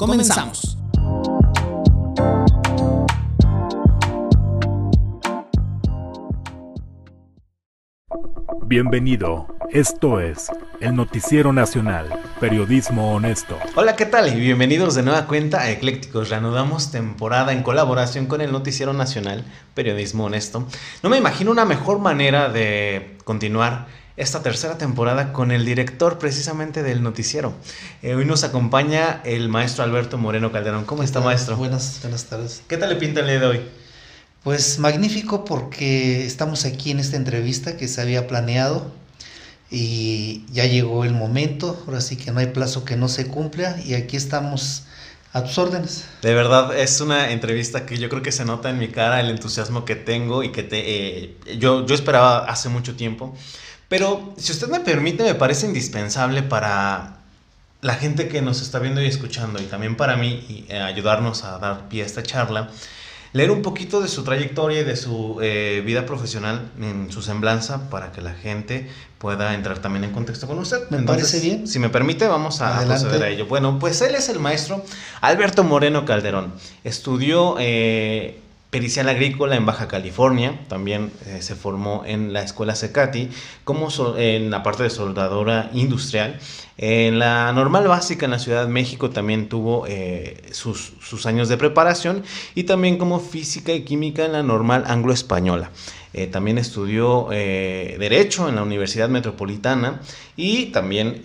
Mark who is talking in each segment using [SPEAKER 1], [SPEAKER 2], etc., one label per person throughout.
[SPEAKER 1] comenzamos.
[SPEAKER 2] Bienvenido, esto es el Noticiero Nacional, Periodismo Honesto.
[SPEAKER 1] Hola, ¿qué tal? Y bienvenidos de nueva cuenta a Eclécticos. Reanudamos temporada en colaboración con el Noticiero Nacional, Periodismo Honesto. No me imagino una mejor manera de continuar esta tercera temporada con el director precisamente del noticiero. Eh, hoy nos acompaña el maestro Alberto Moreno Calderón. ¿Cómo está, maestro?
[SPEAKER 3] Buenas, buenas tardes.
[SPEAKER 1] ¿Qué tal le pinta el día de hoy?
[SPEAKER 3] Pues magnífico porque estamos aquí en esta entrevista que se había planeado y ya llegó el momento, ahora sí que no hay plazo que no se cumpla y aquí estamos a tus órdenes.
[SPEAKER 1] De verdad, es una entrevista que yo creo que se nota en mi cara el entusiasmo que tengo y que te, eh, yo, yo esperaba hace mucho tiempo. Pero si usted me permite, me parece indispensable para la gente que nos está viendo y escuchando y también para mí y, eh, ayudarnos a dar pie a esta charla, leer un poquito de su trayectoria y de su eh, vida profesional en su semblanza para que la gente pueda entrar también en contexto con usted.
[SPEAKER 3] Me parece bien.
[SPEAKER 1] Si me permite, vamos a proceder a ello. Bueno, pues él es el maestro Alberto Moreno Calderón. Estudió... Eh, pericial agrícola en Baja California, también eh, se formó en la escuela Secati, como en la parte de soldadora industrial. En la normal básica en la Ciudad de México también tuvo eh, sus, años de preparación y también como física y química en la normal anglo-española. Eh, también estudió Derecho en la Universidad Metropolitana y también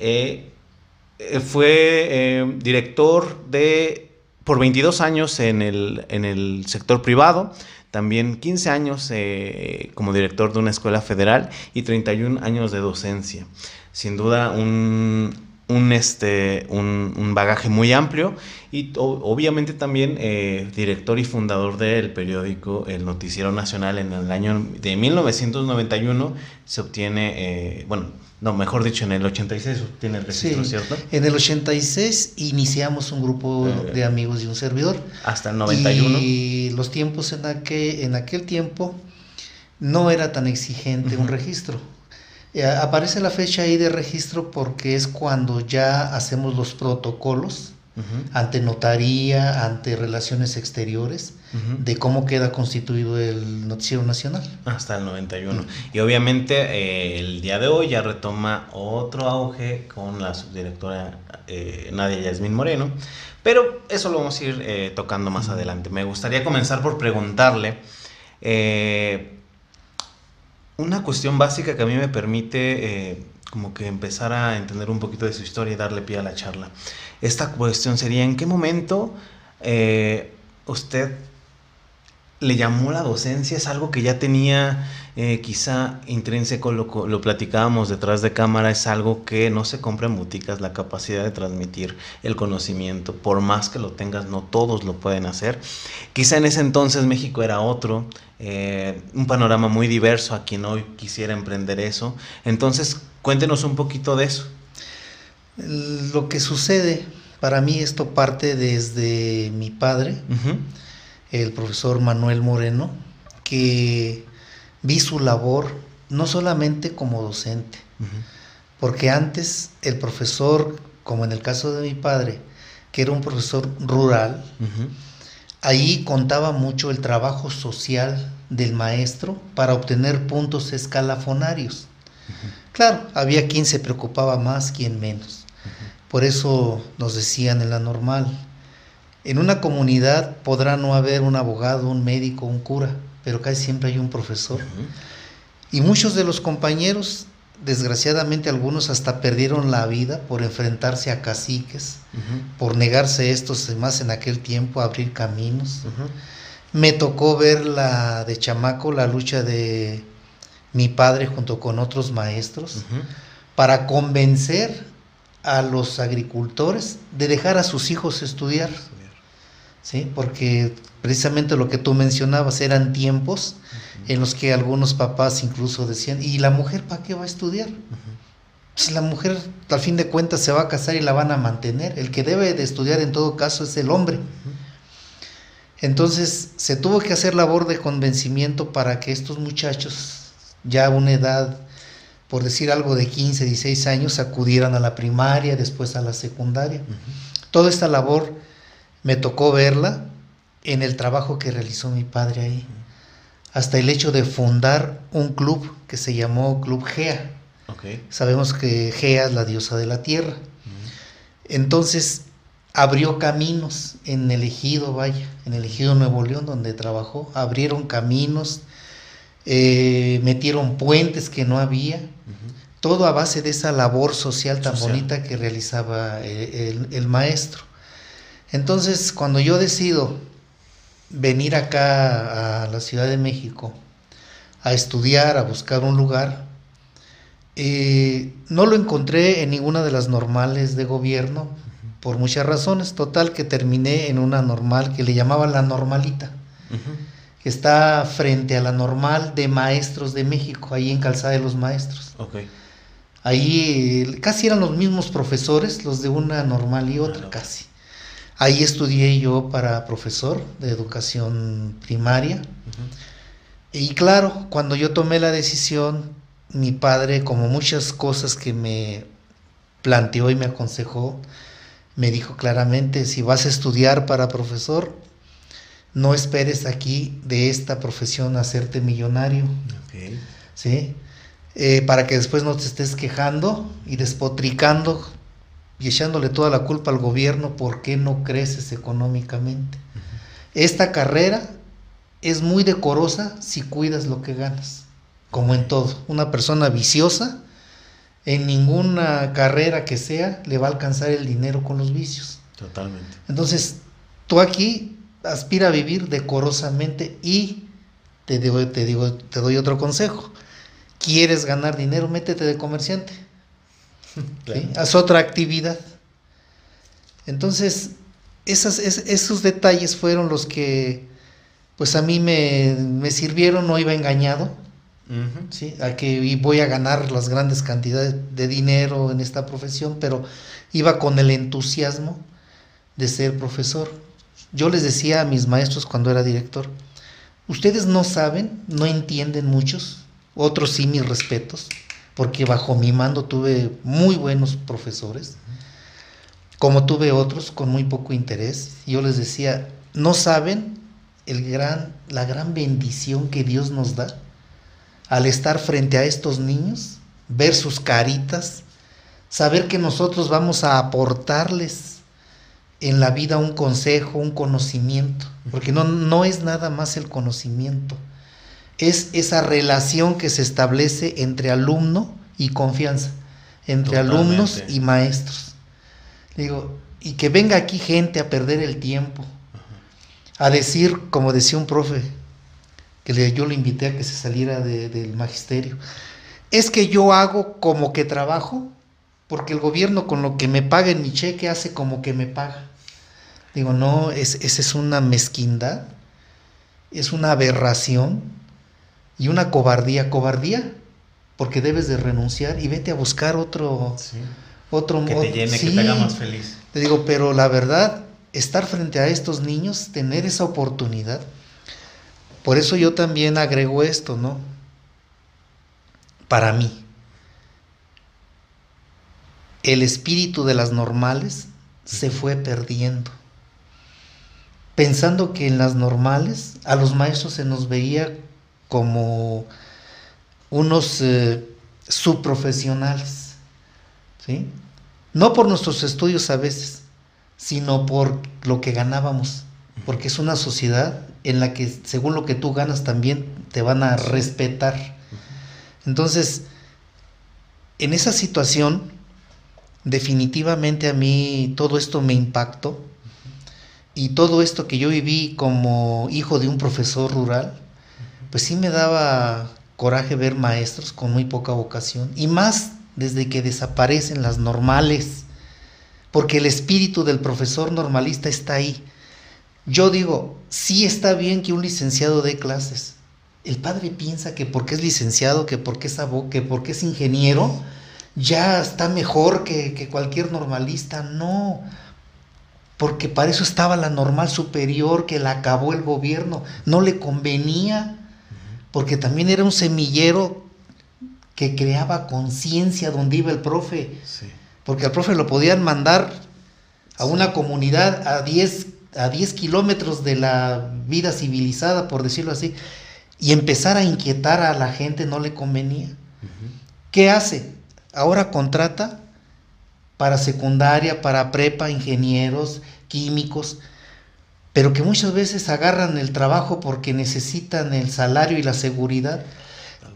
[SPEAKER 1] fue director de por 22 años en el, en el sector privado, también 15 años eh, como director de una escuela federal y 31 años de docencia. Sin duda un, un, este, un, bagaje muy amplio y obviamente también eh, director y fundador del periódico El Noticiero Nacional en el año de 1991 se obtiene, eh, bueno, no, mejor dicho, en el 86 tiene el registro, ¿cierto?
[SPEAKER 3] En el 86 iniciamos un grupo eh, de amigos y un servidor.
[SPEAKER 1] Hasta el 91.
[SPEAKER 3] Y los tiempos en aquel, en aquel tiempo no era tan exigente un registro. Eh, aparece la fecha ahí de registro porque es cuando ya hacemos los protocolos ante notaría, ante relaciones exteriores, de cómo queda constituido el noticiero nacional.
[SPEAKER 1] Hasta el 91. Y obviamente eh, el día de hoy ya retoma otro auge con la subdirectora eh, Nadia Yasmín Moreno, pero eso lo vamos a ir eh, tocando más adelante. Me gustaría comenzar por preguntarle una cuestión básica que a mí me permite como que empezar a entender un poquito de su historia y darle pie a la charla. Esta cuestión sería, ¿en qué momento eh, usted le llamó la docencia? ¿Es algo que ya tenía eh, quizá intrínseco, lo, lo, platicábamos detrás de cámara, es algo que no se compra en boticas, la capacidad de transmitir el conocimiento, por más que lo tengas, no todos lo pueden hacer. Quizá en ese entonces México era otro, eh, un panorama muy diverso a quien hoy quisiera emprender eso. Entonces, cuéntenos un poquito de eso.
[SPEAKER 3] Lo que sucede, para mí esto parte desde mi padre, el profesor Manuel Moreno, que vi su labor no solamente como docente, porque antes el profesor, como en el caso de mi padre, que era un profesor rural, ahí contaba mucho el trabajo social del maestro para obtener puntos escalafonarios. Claro, había quien se preocupaba más, quien menos. Por eso nos decían en la normal, en una comunidad podrá no haber un abogado, un médico, un cura, pero casi siempre hay un profesor. Y muchos de los compañeros, desgraciadamente algunos hasta perdieron la vida por enfrentarse a caciques, por negarse estos, más en aquel tiempo, a abrir caminos. Me tocó ver la de chamaco, la lucha de mi padre junto con otros maestros, para convencer a los agricultores de dejar a sus hijos estudiar. ¿Sí? Porque precisamente lo que tú mencionabas eran tiempos en los que algunos papás incluso decían, ¿y la mujer para qué va a estudiar? Pues la mujer al fin de cuentas se va a casar y la van a mantener. El que debe de estudiar en todo caso es el hombre. Entonces se tuvo que hacer labor de convencimiento para que estos muchachos, ya a una edad, por decir algo de 15, 16 años, acudieran a la primaria, después a la secundaria. Toda esta labor me tocó verla en el trabajo que realizó mi padre ahí, hasta el hecho de fundar un club que se llamó Club GEA. Sabemos que Gea es la diosa de la tierra. Entonces abrió caminos en el ejido, vaya, en el ejido Nuevo León donde trabajó, abrieron caminos, eh, metieron puentes que no había, todo a base de esa labor social tan bonita que realizaba eh, el, maestro. Entonces, cuando yo decido venir acá a la Ciudad de México a estudiar, a buscar un lugar, eh, no lo encontré en ninguna de las normales de gobierno por muchas razones. Total que terminé en una normal que le llamaban la normalita, que está frente a la normal de maestros de México, ahí en Calzada de los Maestros. Ahí casi eran los mismos profesores, los de una normal y otra, casi. Ahí estudié yo para profesor de educación primaria. Y claro, cuando yo tomé la decisión mi padre, como muchas cosas que me planteó y me aconsejó, me dijo claramente, si vas a estudiar para profesor, no esperes aquí de esta profesión hacerte millonario. ¿Sí? Eh, para que después no te estés quejando y despotricando y echándole toda la culpa al gobierno por qué no creces económicamente. Esta carrera es muy decorosa si cuidas lo que ganas como en todo. Una persona viciosa, en ninguna carrera que sea, le va a alcanzar el dinero con los vicios.
[SPEAKER 1] Totalmente.
[SPEAKER 3] Entonces, tú aquí aspira a vivir decorosamente y te digo, te digo, te doy otro consejo. ¿Quieres ganar dinero? Métete de comerciante. Haz otra actividad. Entonces, esas, esos detalles fueron los que, pues a mí me, me sirvieron, no iba engañado ¿sí? a que voy a ganar las grandes cantidades de dinero en esta profesión, pero iba con el entusiasmo de ser profesor. Yo les decía a mis maestros cuando era director, ustedes no saben, no entienden muchos, otros sí mis respetos, porque bajo mi mando tuve muy buenos profesores, como tuve otros con muy poco interés. Yo les decía, no saben el gran, la gran bendición que Dios nos da al estar frente a estos niños, ver sus caritas, saber que nosotros vamos a aportarles en la vida un consejo, un conocimiento, porque no, no es nada más el conocimiento, es esa relación que se establece entre alumno y confianza, entre alumnos y maestros. Digo, y que venga aquí gente a perder el tiempo, a decir, como decía un profe, que yo lo invité a que se saliera del magisterio. Es que yo hago como que trabajo, porque el gobierno con lo que me paga en mi cheque hace como que me paga. Digo, no, es, esa es una mezquindad, es una aberración y una cobardía. Cobardía, porque debes de renunciar y vete a buscar otro... otro
[SPEAKER 1] que te llene, que te haga más feliz.
[SPEAKER 3] Te digo, pero la verdad, estar frente a estos niños, tener esa oportunidad, por eso yo también agrego esto, ¿no? Para mí, el espíritu de las normales se fue perdiendo. Pensando que en las normales a los maestros se nos veía como unos eh, subprofesionales, ¿sí? No por nuestros estudios a veces, sino por lo que ganábamos, porque es una sociedad en la que según lo que tú ganas también te van a respetar. Entonces, en esa situación, definitivamente a mí todo esto me impactó y todo esto que yo viví como hijo de un profesor rural, pues sí me daba coraje ver maestros con muy poca vocación y más desde que desaparecen las normales, porque el espíritu del profesor normalista está ahí Yo digo, sí está bien que un licenciado dé clases. El padre piensa que porque es licenciado, que porque es abogado, que porque es ingeniero, ya está mejor que, que cualquier normalista. No, porque para eso estaba la normal superior que la acabó el gobierno. No le convenía, porque también era un semillero que creaba conciencia donde iba el profe. Porque al profe lo podían mandar a una comunidad a 10 a 10 kilómetros de la vida civilizada, por decirlo así, y empezar a inquietar a la gente no le convenía. ¿Qué hace? Ahora contrata para secundaria, para prepa, ingenieros, químicos, pero que muchas veces agarran el trabajo porque necesitan el salario y la seguridad.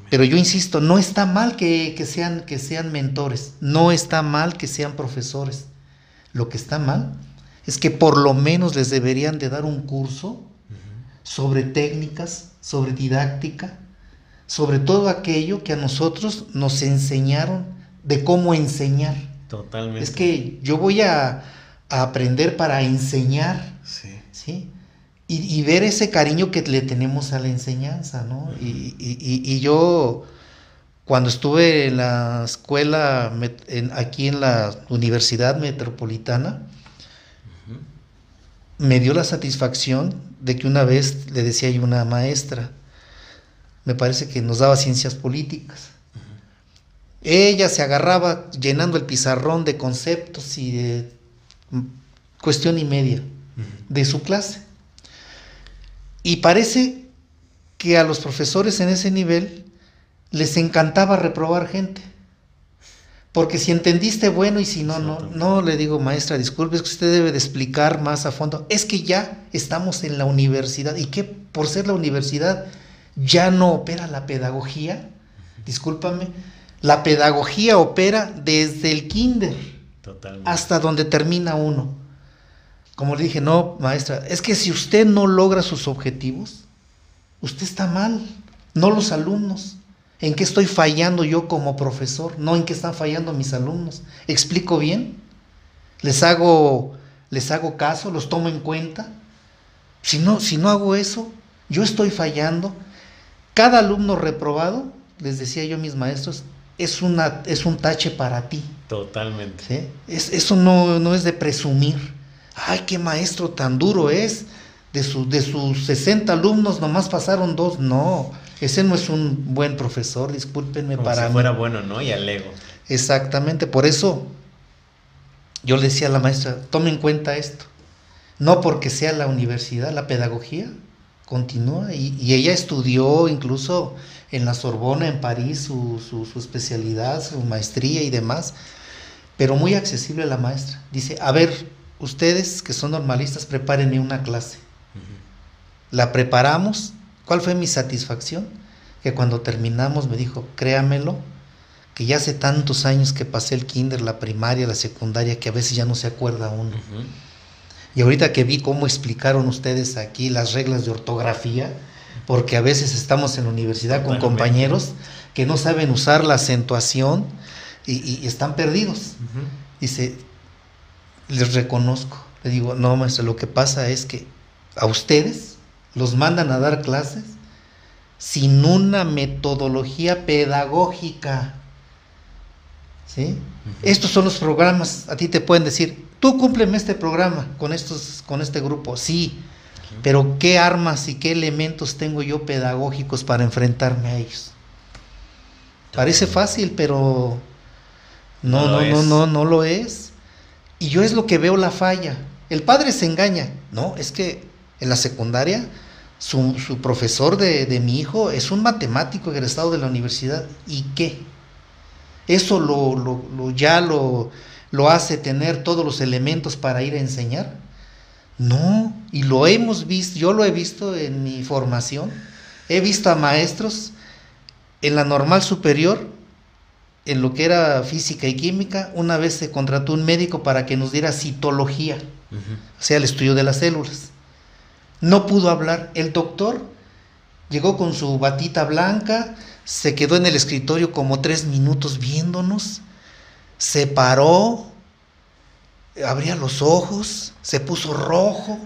[SPEAKER 3] Pero yo insisto, no está mal que, sean, que sean mentores, no está mal que sean profesores. Lo que está mal es que por lo menos les deberían de dar un curso sobre técnicas, sobre didáctica, sobre todo aquello que a nosotros nos enseñaron de cómo enseñar.
[SPEAKER 1] Totalmente.
[SPEAKER 3] Es que yo voy a, aprender para enseñar. Y, ver ese cariño que le tenemos a la enseñanza, ¿no? y, yo, cuando estuve en la escuela, aquí en la Universidad Metropolitana, me dio la satisfacción de que una vez le decía yo a una maestra, me parece que nos daba ciencias políticas, ella se agarraba llenando el pizarrón de conceptos y de cuestión y media de su clase. Y parece que a los profesores en ese nivel les encantaba reprobar gente. Porque si entendiste, bueno, y si no, no, no le digo, maestra, disculpe, es que usted debe de explicar más a fondo. Es que ya estamos en la universidad y que por ser la universidad ya no opera la pedagogía. Discúlpame, la pedagogía opera desde el kinder hasta donde termina uno. Como le dije, no, maestra, es que si usted no logra sus objetivos, usted está mal, no los alumnos. ¿En qué estoy fallando yo como profesor? No en qué están fallando mis alumnos. ¿Explico bien? ¿Les hago, les hago caso? ¿Los tomo en cuenta? Si no, si no hago eso, yo estoy fallando. Cada alumno reprobado, les decía yo a mis maestros, es, una, es un tache para ti.
[SPEAKER 1] Totalmente.
[SPEAKER 3] Es, eso no, no, es de presumir. Ay, qué maestro tan duro es. De, de sus 60 alumnos nomás pasaron dos. No, ese no es un buen profesor, discúlpenme
[SPEAKER 1] Como
[SPEAKER 3] para
[SPEAKER 1] si fuera bueno, ¿no? Y alego.
[SPEAKER 3] Exactamente, por eso yo le decía a la maestra, tome en cuenta esto. No porque sea la universidad, la pedagogía continúa. Y, ella estudió incluso en la Sorbona, en París, su, su, especialidad, su maestría y demás. Pero muy accesible la maestra. Dice, a ver, ustedes que son normalistas, prepárenme una clase. La preparamos ¿Cuál fue mi satisfacción? Que cuando terminamos me dijo, créamelo, que ya hace tantos años que pasé el kinder, la primaria, la secundaria, que a veces ya no se acuerda uno. Y ahorita que vi cómo explicaron ustedes aquí las reglas de ortografía, porque a veces estamos en la universidad con compañeros que no saben usar la acentuación y, están perdidos. Dice, les reconozco. Le digo, no, maestro, lo que pasa es que a ustedes los mandan a dar clases sin una metodología pedagógica. ¿Sí? Estos son los programas, a ti te pueden decir, tú cúmpleme este programa con, estos, con este grupo, sí, pero ¿qué armas y qué elementos tengo yo pedagógicos para enfrentarme a ellos? Parece fácil, pero no, no, no, no, no lo es. Y yo es lo que veo la falla. El padre se engaña. No, es que en la secundaria, su, profesor de, mi hijo es un matemático egresado de la universidad. ¿Y qué? ¿Eso lo, ya lo, lo hace tener todos los elementos para ir a enseñar? No, y lo hemos visto, yo lo he visto en mi formación. He visto a maestros en la normal superior, en lo que era física y química, una vez se contrató un médico para que nos diera citología, o sea, el estudio de las células. No pudo hablar. El doctor llegó con su batita blanca, se quedó en el escritorio como tres minutos viéndonos, se paró, abría los ojos, se puso rojo.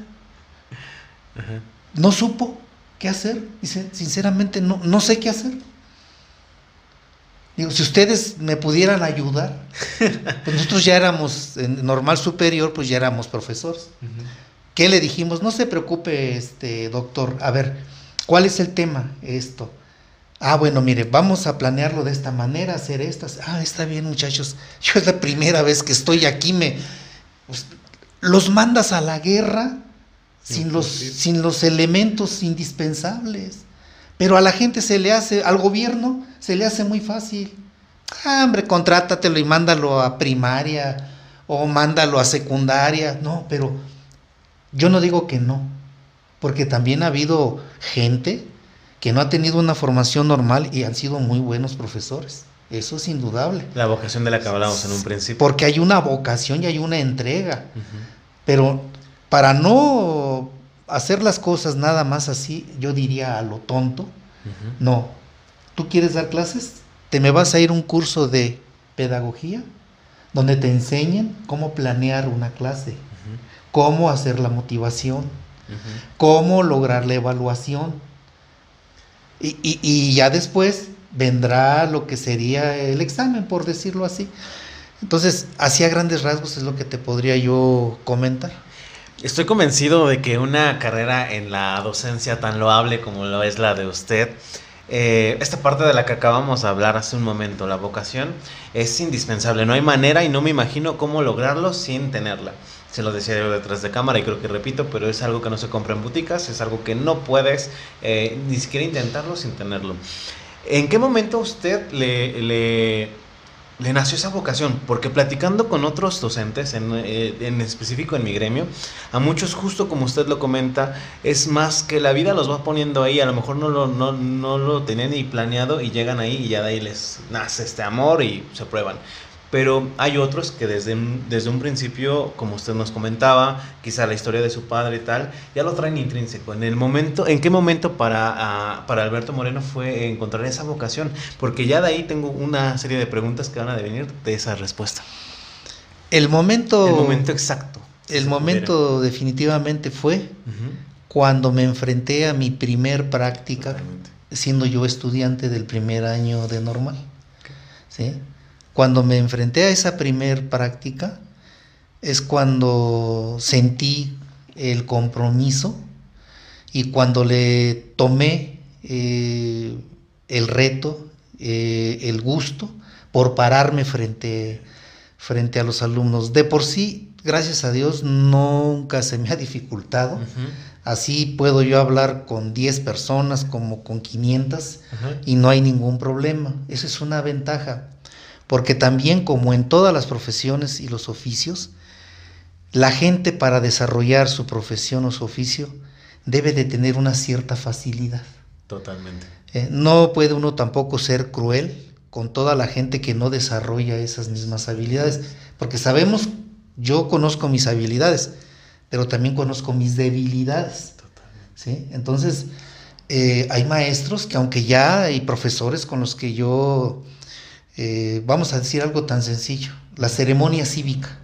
[SPEAKER 3] no supo qué hacer. Dice, sinceramente, no, no sé qué hacer. Digo, si ustedes me pudieran ayudar, pues nosotros ya éramos en normal superior, pues ya éramos profesores. ¿Qué le dijimos? No se preocupe, este doctor. A ver, ¿cuál es el tema? Esto. Ah, bueno, mire, vamos a planearlo de esta manera, hacer estas. Ah, está bien, muchachos. Yo es la primera vez que estoy aquí, me pues, los mandas a la guerra sin los, sin los elementos indispensables. Pero a la gente se le hace, al gobierno se le hace muy fácil. Ah, hombre, contrátatelo y mándalo a primaria o mándalo a secundaria. No, pero yo no digo que no, porque también ha habido gente que no ha tenido una formación normal y han sido muy buenos profesores. Eso es indudable.
[SPEAKER 1] La vocación de la que hablábamos en un principio.
[SPEAKER 3] Porque hay una vocación y hay una entrega. Pero para no hacer las cosas nada más así, yo diría a lo tonto, no. ¿Tú quieres dar clases? Te me vas a ir a un curso de pedagogía donde te enseñan cómo planear una clase, cómo hacer la motivación, cómo lograr la evaluación. Y, y, ya después vendrá lo que sería el examen, por decirlo así. Entonces, así a grandes rasgos es lo que te podría yo comentar.
[SPEAKER 1] Estoy convencido de que una carrera en la docencia tan loable como lo es la de usted, eh, esta parte de la que acabamos de hablar hace un momento, la vocación, es indispensable. No hay manera y no me imagino cómo lograrlo sin tenerla. Se lo decía yo detrás de cámara y creo que repito, pero es algo que no se compra en boticas, es algo que no puedes eh, ni siquiera intentarlo sin tenerlo. ¿En qué momento usted le nació esa vocación, porque platicando con otros docentes, eh, en, específico en mi gremio, a muchos justo como usted lo comenta, es más que la vida los va poniendo ahí, a lo mejor no lo, no, no lo tenían ni planeado y llegan ahí y ya de ahí les nace este amor y se prueban pero hay otros que desde, desde un principio, como usted nos comentaba, quizá la historia de su padre y tal, ya lo traen intrínseco. En el momento, ¿en qué momento para, ah, para Alberto Moreno fue encontrar esa vocación? Porque ya de ahí tengo una serie de preguntas que van a devenir de esa respuesta.
[SPEAKER 3] El momento,
[SPEAKER 1] el momento exacto.
[SPEAKER 3] El momento definitivamente fue cuando me enfrenté a mi primer práctica, siendo yo estudiante del primer año de normal. ¿sí? Cuando me enfrenté a esa primer práctica, es cuando sentí el compromiso y cuando le tomé eh, el reto, eh, el gusto por pararme frente, frente a los alumnos. De por sí, gracias a Dios, nunca se me ha dificultado. Así puedo yo hablar con 10 personas como con 500 y no hay ningún problema. Esa es una ventaja porque también como en todas las profesiones y los oficios, la gente para desarrollar su profesión o su oficio debe de tener una cierta facilidad.
[SPEAKER 1] Totalmente.
[SPEAKER 3] Eh, no puede uno tampoco ser cruel con toda la gente que no desarrolla esas mismas habilidades, porque sabemos, yo conozco mis habilidades, pero también conozco mis debilidades. ¿sí? Entonces, eh, hay maestros que aunque ya hay profesores con los que yo eh, vamos a decir algo tan sencillo, la ceremonia cívica.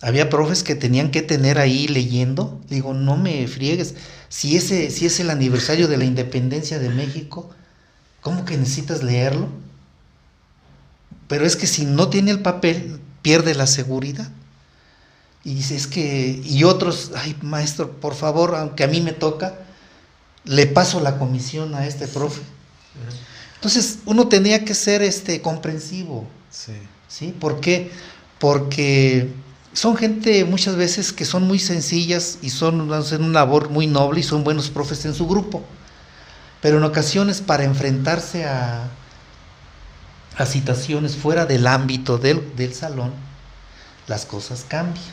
[SPEAKER 3] Había profes que tenían que tener ahí leyendo. Digo, no me friegues. Si ese, si es el aniversario de la independencia de México, ¿cómo que necesitas leerlo? Pero es que si no tiene el papel, pierde la seguridad. Y dice, es que, y otros, ay maestro, por favor, aunque a mí me toca, le paso la comisión a este profe. Entonces, uno tenía que ser este comprensivo. Sí. ¿Sí? ¿Por qué? Porque son gente muchas veces que son muy sencillas y son hacen una labor muy noble y son buenos profes en su grupo. Pero en ocasiones para enfrentarse a, a situaciones fuera del ámbito del, salón, las cosas cambian.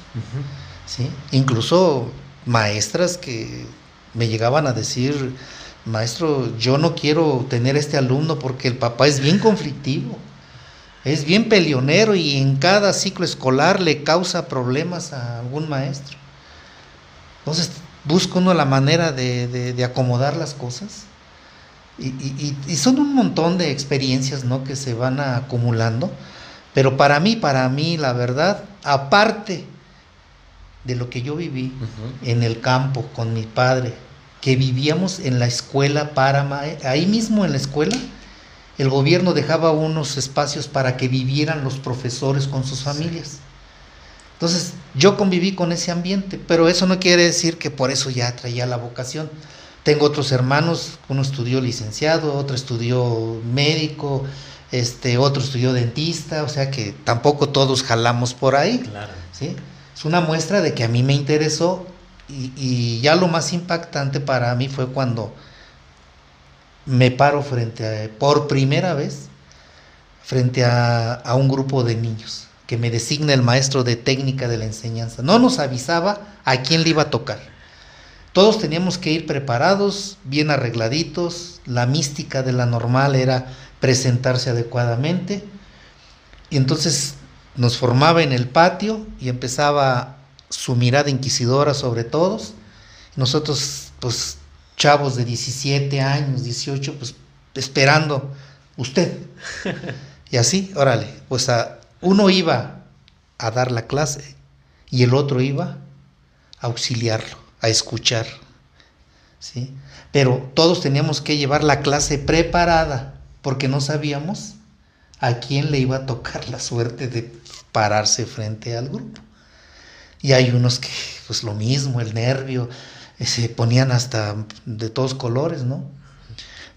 [SPEAKER 3] ¿sí? Incluso maestras que me llegaban a decir, maestro, yo no quiero tener este alumno porque el papá es bien conflictivo, es bien peleonero y en cada ciclo escolar le causa problemas a algún maestro. Entonces busca uno la manera de, acomodar las cosas. Y, son un montón de experiencias ¿no? que se van acumulando. Pero para mí, para mí, la verdad, aparte de lo que yo viví en el campo con mi padre, que vivíamos en la escuela para ahí mismo en la escuela el gobierno dejaba unos espacios para que vivieran los profesores con sus familias. Entonces, yo conviví con ese ambiente, pero eso no quiere decir que por eso ya traía la vocación. Tengo otros hermanos, uno estudió licenciado, otro estudió médico, este, otro estudió dentista, o sea que tampoco todos jalamos por ahí. Claro. ¿sí? Es una muestra de que a mí me interesó y, ya lo más impactante para mí fue cuando me paro frente a, por primera vez, frente a, un grupo de niños, que me designa el maestro de técnica de la enseñanza. No nos avisaba a quién le iba a tocar. Todos teníamos que ir preparados, bien arregladitos, la mística de la normal era presentarse adecuadamente. Y entonces nos formaba en el patio y empezaba su mirada inquisidora sobre todos. Nosotros pues chavos de 17 años, 18, pues esperando usted. Y así, órale, pues a, uno iba a dar la clase y el otro iba a auxiliarlo, a escuchar. ¿sí? Pero todos teníamos que llevar la clase preparada porque no sabíamos a quién le iba a tocar la suerte de pararse frente al grupo. Y hay unos que, pues lo mismo, el nervio, se ponían hasta de todos colores, ¿no?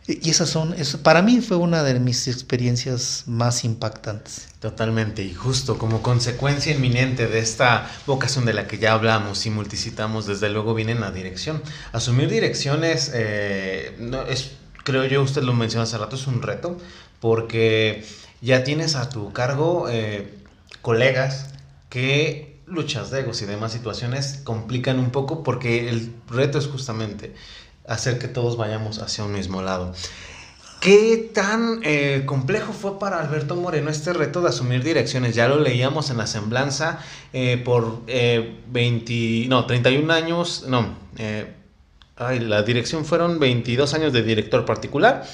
[SPEAKER 3] Y esas son, eso, para mí fue una de mis experiencias más impactantes.
[SPEAKER 1] Totalmente, y justo como consecuencia inminente de esta vocación de la que ya hablamos y multicitamos, desde luego viene la dirección. Asumir direcciones, eh, es, creo yo, usted lo mencionó hace rato, es un reto, porque ya tienes a tu cargo eh, colegas que luchas de egos y demás situaciones complican un poco porque el reto es justamente hacer que todos vayamos hacia un mismo lado. ¿Qué tan eh, complejo fue para Alberto Moreno este reto de asumir direcciones? Ya lo leíamos en la semblanza eh, por 20, eh, no, 31 años, no, ay, la dirección fueron 22 años de director particular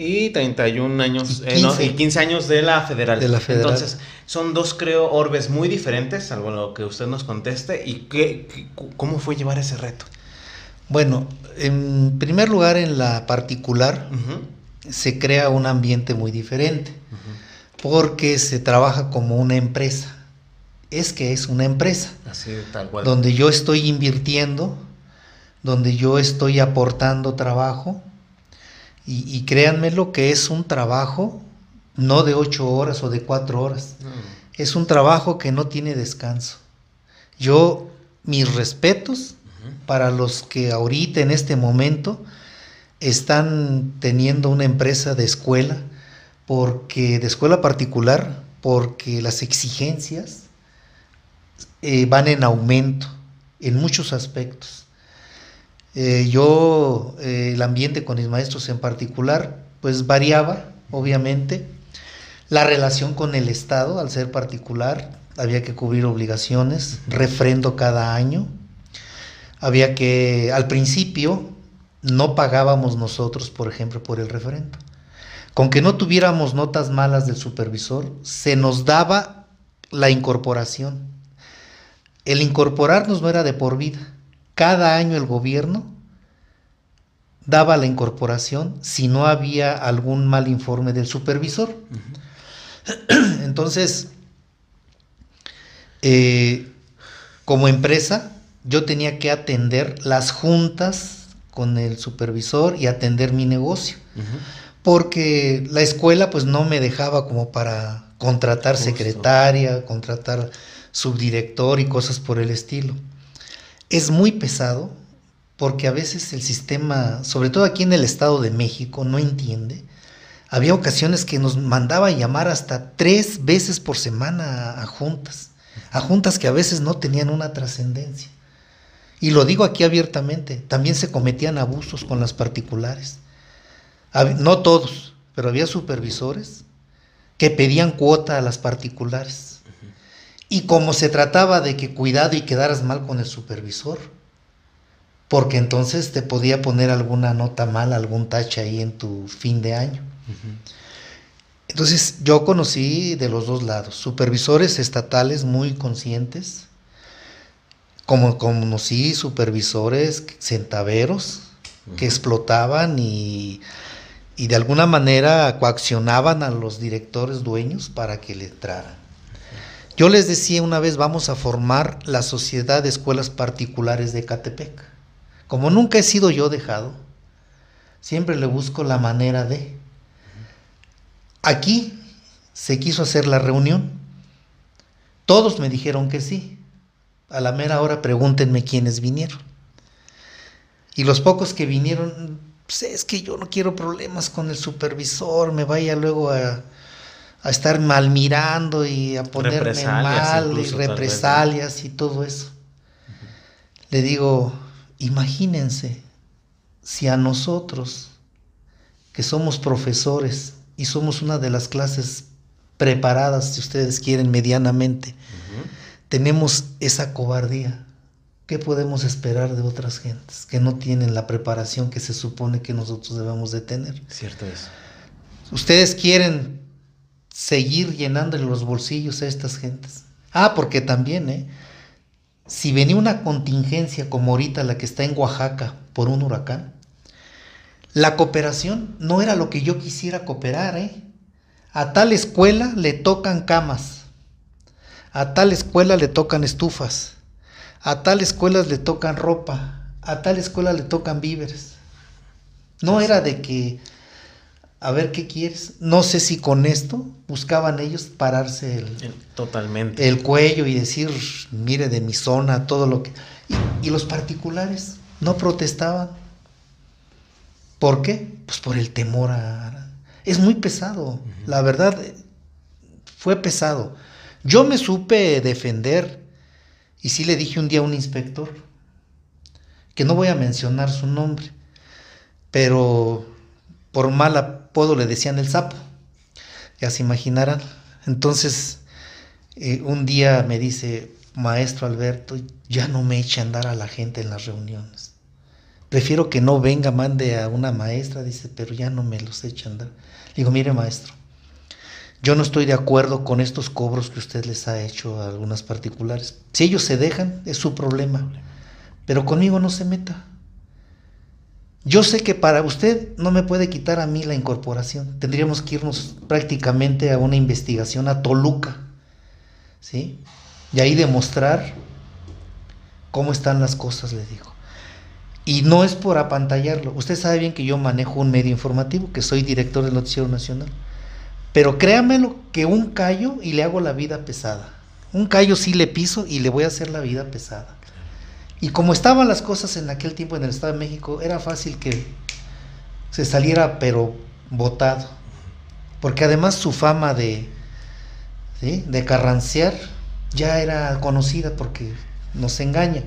[SPEAKER 1] y 31 años, y 15, eh, 15 años de la, federal. Entonces, son dos, creo, orbes muy diferentes, salvo lo que usted nos conteste. ¿Y qué, cómo fue llevar ese reto?
[SPEAKER 3] Bueno, en primer lugar, en la particular, se crea un ambiente muy diferente, porque se trabaja como una empresa. Es que es una empresa.
[SPEAKER 1] Así, tal cual.
[SPEAKER 3] Donde yo estoy invirtiendo, donde yo estoy aportando trabajo y, créanme lo que es un trabajo no de ocho horas o de cuatro horas. Es un trabajo que no tiene descanso. Yo, mis respetos para los que ahorita en este momento están teniendo una empresa de escuela, porque de escuela particular, porque las exigencias eh, van en aumento en muchos aspectos. Eh, yo, eh, el ambiente con mis maestros en particular, pues variaba, obviamente. La relación con el Estado, al ser particular, había que cubrir obligaciones, refrendo cada año. Había que, al principio, no pagábamos nosotros, por ejemplo, por el refrendo. Con que no tuviéramos notas malas del supervisor, se nos daba la incorporación. El incorporarnos no era de por vida cada año el gobierno daba la incorporación si no había algún mal informe del supervisor. Entonces, eh, como empresa, yo tenía que atender las juntas con el supervisor y atender mi negocio. Porque la escuela pues no me dejaba como para contratar secretaria, contratar subdirector y cosas por el estilo es muy pesado porque a veces el sistema, sobre todo aquí en el Estado de México, no entiende. Había ocasiones que nos mandaba llamar hasta tres veces por semana a, juntas, a juntas que a veces no tenían una trascendencia. Y lo digo aquí abiertamente, también se cometían abusos con las particulares. No todos, pero había supervisores que pedían cuota a las particulares y como se trataba de que cuidado y quedaras mal con el supervisor, porque entonces te podía poner alguna nota mal, algún tache ahí en tu fin de año. Entonces yo conocí de los dos lados, supervisores estatales muy conscientes, como conocí supervisores centaveros que explotaban y, y, de alguna manera coaccionaban a los directores dueños para que le entraran. Yo les decía una vez, vamos a formar la Sociedad de Escuelas Particulares de Catepec. Como nunca he sido yo dejado, siempre le busco la manera de. Aquí se quiso hacer la reunión. Todos me dijeron que sí. A la mera hora pregúntenme quiénes vinieron. Y los pocos que vinieron, pues es que yo no quiero problemas con el supervisor, me vaya luego a, estar mal mirando y a ponerme mal y represalias y todo eso. Le digo, imagínense si a nosotros, que somos profesores y somos una de las clases preparadas, si ustedes quieren, medianamente, tenemos esa cobardía. ¿Qué podemos esperar de otras gentes que no tienen la preparación que se supone que nosotros debemos de tener?
[SPEAKER 1] Cierto es.
[SPEAKER 3] Ustedes quieren seguir llenando los bolsillos a estas gentes. Ah, porque también, ¿eh? Si venía una contingencia como ahorita la que está en Oaxaca por un huracán, la cooperación no era lo que yo quisiera cooperar, ¿eh? A tal escuela le tocan camas, a tal escuela le tocan estufas, a tal escuela le tocan ropa, a tal escuela le tocan víveres. No era de que, a ver qué quieres. No sé si con esto buscaban ellos pararse el,
[SPEAKER 1] Totalmente.
[SPEAKER 3] el cuello y decir, mire de mi zona, todo lo que... Y, los particulares no protestaban. ¿Por qué? Pues por el temor a, es muy pesado. La verdad, fue pesado. Yo me supe defender y sí le dije un día a un inspector, que no voy a mencionar su nombre, pero por mal apodo le decían el sapo, ya se imaginarán. Entonces, eh, un día me dice, maestro Alberto, ya no me eche a andar a la gente en las reuniones. Prefiero que no venga, mande a una maestra, dice, pero ya no me los eche a andar. Digo, mire maestro, yo no estoy de acuerdo con estos cobros que usted les ha hecho a algunas particulares. Si ellos se dejan, es su problema. Pero conmigo no se meta. Yo sé que para usted no me puede quitar a mí la incorporación. Tendríamos que irnos prácticamente a una investigación a Toluca. ¿Sí? Y ahí demostrar cómo están las cosas, le digo. Y no es por apantallarlo. Usted sabe bien que yo manejo un medio informativo, que soy director del Noticiero Nacional. Pero créamelo que un callo y le hago la vida pesada. Un callo sí le piso y le voy a hacer la vida pesada. Y como estaban las cosas en aquel tiempo en el Estado de México, era fácil que se saliera pero votado. Porque además su fama de, de carrancear ya era conocida porque nos engaña.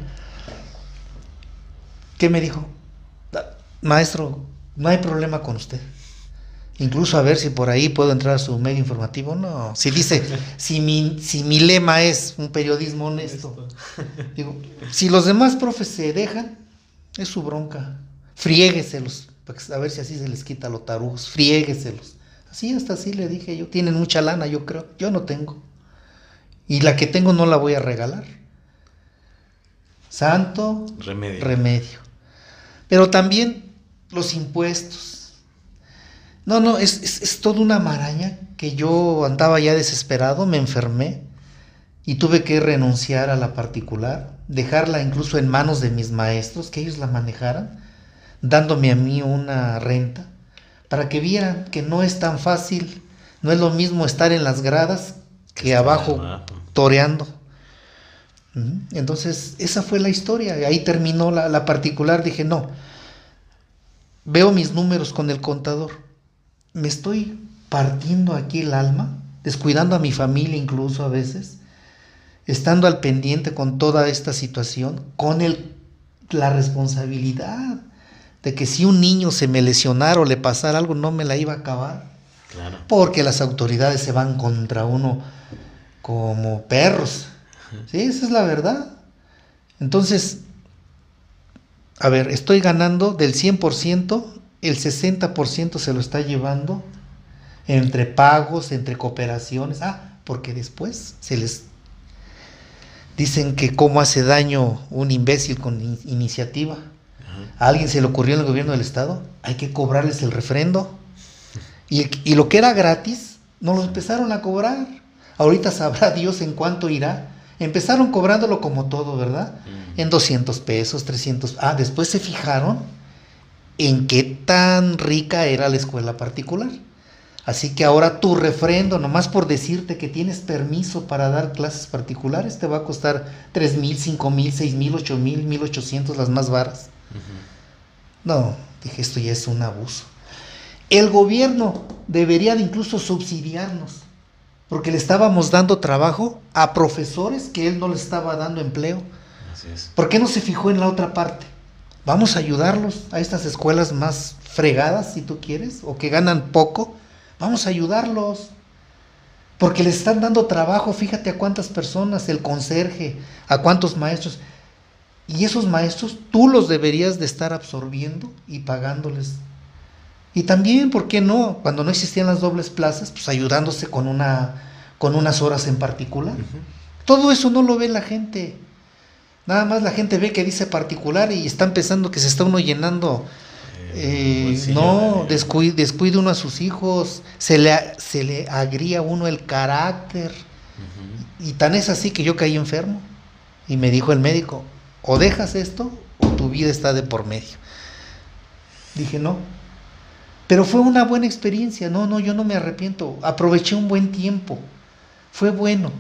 [SPEAKER 3] ¿Qué me dijo? Maestro, no hay problema con usted. Incluso a ver si por ahí puedo entrar a su medio informativo. No, si dice, si mi, si mi lema es un periodismo honesto, digo, si los demás profes se dejan, es su bronca. Friégueselos, a ver si así se les quita los tarugos, friégueselos. Así, hasta así le dije yo, tienen mucha lana, yo creo, yo no tengo. Y la que tengo no la voy a regalar. Santo
[SPEAKER 1] remedio.
[SPEAKER 3] remedio. Pero también los impuestos no, no, es, es, es toda una maraña que yo andaba ya desesperado, me enfermé y tuve que renunciar a la particular, dejarla incluso en manos de mis maestros, que ellos la manejaran, dándome a mí una renta, para que vieran que no es tan fácil, no es lo mismo estar en las gradas que abajo toreando. Entonces, esa fue la historia, ahí terminó la, la particular, dije, no, veo mis números con el contador me estoy partiendo aquí el alma, descuidando a mi familia incluso a veces, estando al pendiente con toda esta situación, con el, la responsabilidad de que si un niño se me lesionara o le pasara algo, no me la iba a acabar. Porque las autoridades se van contra uno como perros. Sí, esa es la verdad. Entonces, a ver, estoy ganando del 100%, el 60% se lo está llevando entre pagos, entre cooperaciones. Ah, porque después se les Dicen que cómo hace daño un imbécil con iniciativa. ¿A alguien se le ocurrió en el gobierno del Estado? Hay que cobrarles el refrendo. Y, y lo que era gratis, no lo empezaron a cobrar. Ahorita sabrá Dios en cuánto irá. Empezaron cobrándolo como todo, ¿verdad? En 200 pesos, 300. Ah, después se fijaron en qué tan rica era la escuela particular. Así que ahora tu refrendo, nomás por decirte que tienes permiso para dar clases particulares, te va a costar 3 mil, 5 mil, 6 mil, 8 mil, 1800, las más varas. No, dije, esto ya es un abuso. El gobierno debería de incluso subsidiarnos, porque le estábamos dando trabajo a profesores que él no le estaba dando empleo. Así es. ¿Por qué no se fijó en la otra parte? Vamos a ayudarlos a estas escuelas más fregadas, si tú quieres, o que ganan poco Vamos a ayudarlos. Porque les están dando trabajo, fíjate a cuántas personas, el conserje, a cuántos maestros. Y esos maestros tú los deberías de estar absorbiendo y pagándoles. Y también, ¿por qué no? Cuando no existían las dobles plazas, pues ayudándose con, una, con unas horas en particular. Todo eso no lo ve la gente. Nada más la gente ve que dice particular y están pensando que se está uno llenando eh, no, descuide, uno a sus hijos, se le, se le agría uno el carácter. Y tan es así que yo caí enfermo. Y me dijo el médico, o dejas esto o tu vida está de por medio. Dije, no. Pero fue una buena experiencia. No, no, yo no me arrepiento. Aproveché un buen tiempo. Fue bueno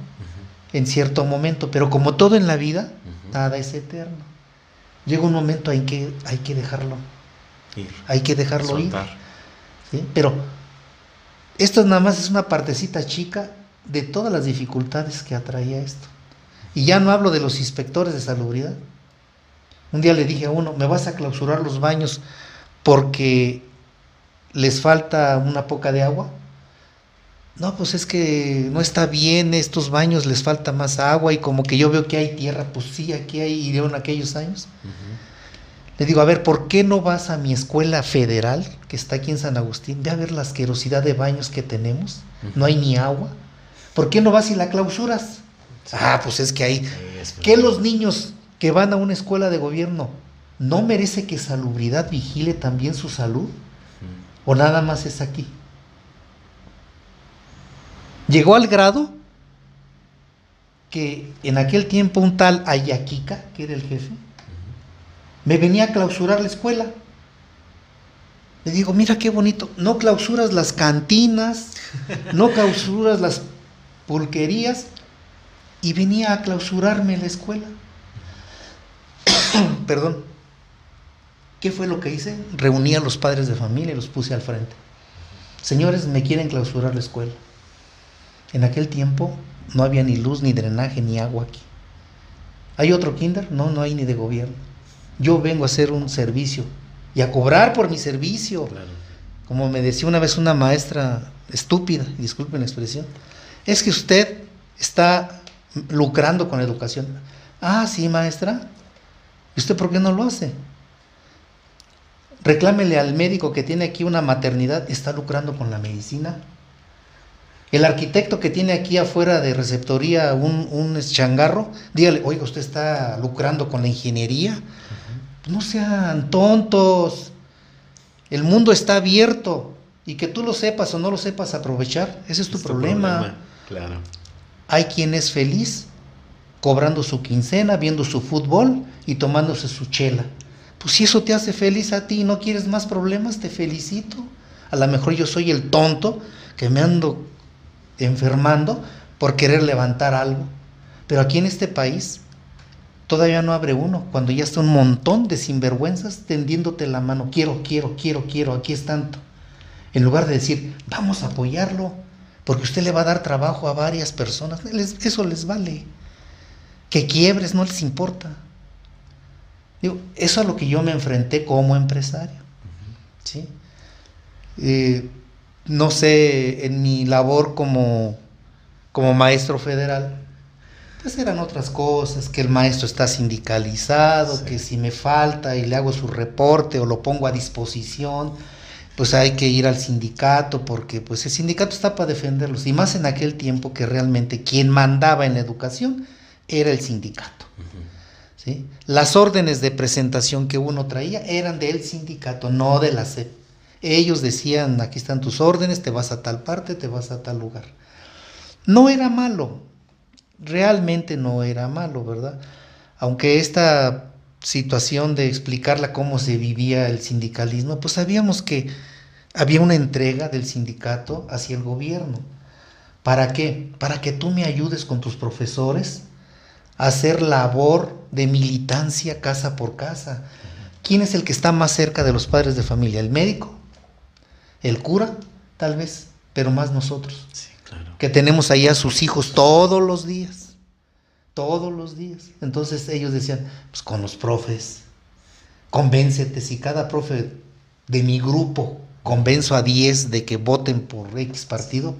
[SPEAKER 3] en cierto momento. Pero como todo en la vida, nada es eterno. Llega un momento en que hay que dejarlo hay que dejarlo ir. Pero esto nada más es una partecita chica de todas las dificultades que atraía esto. Y ya no hablo de los inspectores de salubridad. Un día le dije a uno, me vas a clausurar los baños porque les falta una poca de agua. No, pues es que no está bien, estos baños les falta más agua y como que yo veo que hay tierra, pues sí, aquí hay, en aquellos años. Le digo, a ver, ¿por qué no vas a mi escuela federal, que está aquí en San Agustín? Ve a ver la asquerosidad de baños que tenemos. No hay ni agua. ¿Por qué no vas y la clausuras? Ah, pues es que hay. ¿Qué los niños que van a una escuela de gobierno no merece que salubridad vigile también su salud? ¿O nada más es aquí? Llegó al grado que en aquel tiempo un tal Ayaquica, que era el jefe, me venía a clausurar la escuela. Le digo, mira qué bonito, no clausuras las cantinas, no clausuras las pulquerías, y venía a clausurarme la escuela. Perdón. ¿Qué fue lo que hice? Reuní a los padres de familia y los puse al frente. Señores, me quieren clausurar la escuela. En aquel tiempo no había ni luz, ni drenaje, ni agua aquí. ¿Hay otro kinder? No, no hay ni de gobierno. Yo vengo a hacer un servicio y a cobrar por mi servicio. Como me decía una vez una maestra estúpida, disculpen la expresión, es que usted está lucrando con la educación. Ah, sí, maestra. ¿Y usted por qué no lo hace? Reclámele al médico que tiene aquí una maternidad, está lucrando con la medicina. El arquitecto que tiene aquí afuera de receptoría un, un changarro, dígale, oiga, usted está lucrando con la ingeniería. No sean tontos. El mundo está abierto. Y que tú lo sepas o no lo sepas aprovechar, ese es tu, problema. Claro. Hay quien es feliz cobrando su quincena, viendo su fútbol y tomándose su chela. Pues si eso te hace feliz a ti y no quieres más problemas, te felicito. A lo mejor yo soy el tonto que me ando enfermando por querer levantar algo. Pero aquí en este país todavía no abre uno, cuando ya está un montón de sinvergüenzas tendiéndote la mano, quiero, quiero, quiero, quiero, aquí es tanto. En lugar de decir, vamos a apoyarlo, porque usted le va a dar trabajo a varias personas, eso les vale. Que quiebres no les importa. Digo, eso es a lo que yo me enfrenté como empresario. ¿sí? Eh, no sé, en mi labor como, como maestro federal, pues eran otras cosas, que el maestro está sindicalizado, que si me falta y le hago su reporte o lo pongo a disposición, pues hay que ir al sindicato porque pues el sindicato está para defenderlos y más en aquel tiempo que realmente quien mandaba en la educación era el sindicato. ¿sí? Las órdenes de presentación que uno traía eran del sindicato, no de la CEP. Ellos decían, aquí están tus órdenes, te vas a tal parte, te vas a tal lugar. No era malo, realmente no era malo, ¿verdad? Aunque esta situación de explicarla cómo se vivía el sindicalismo, pues sabíamos que había una entrega del sindicato hacia el gobierno. ¿Para qué? Para que tú me ayudes con tus profesores a hacer labor de militancia casa por casa. ¿Quién es el que está más cerca de los padres de familia? ¿El médico? ¿El cura? Tal vez, pero más nosotros. Sí, claro. Que tenemos ahí a sus hijos todos los días. Todos los días. Entonces ellos decían, pues con los profes, convéncete, si cada profe de mi grupo convenzo a 10 de que voten por X partido,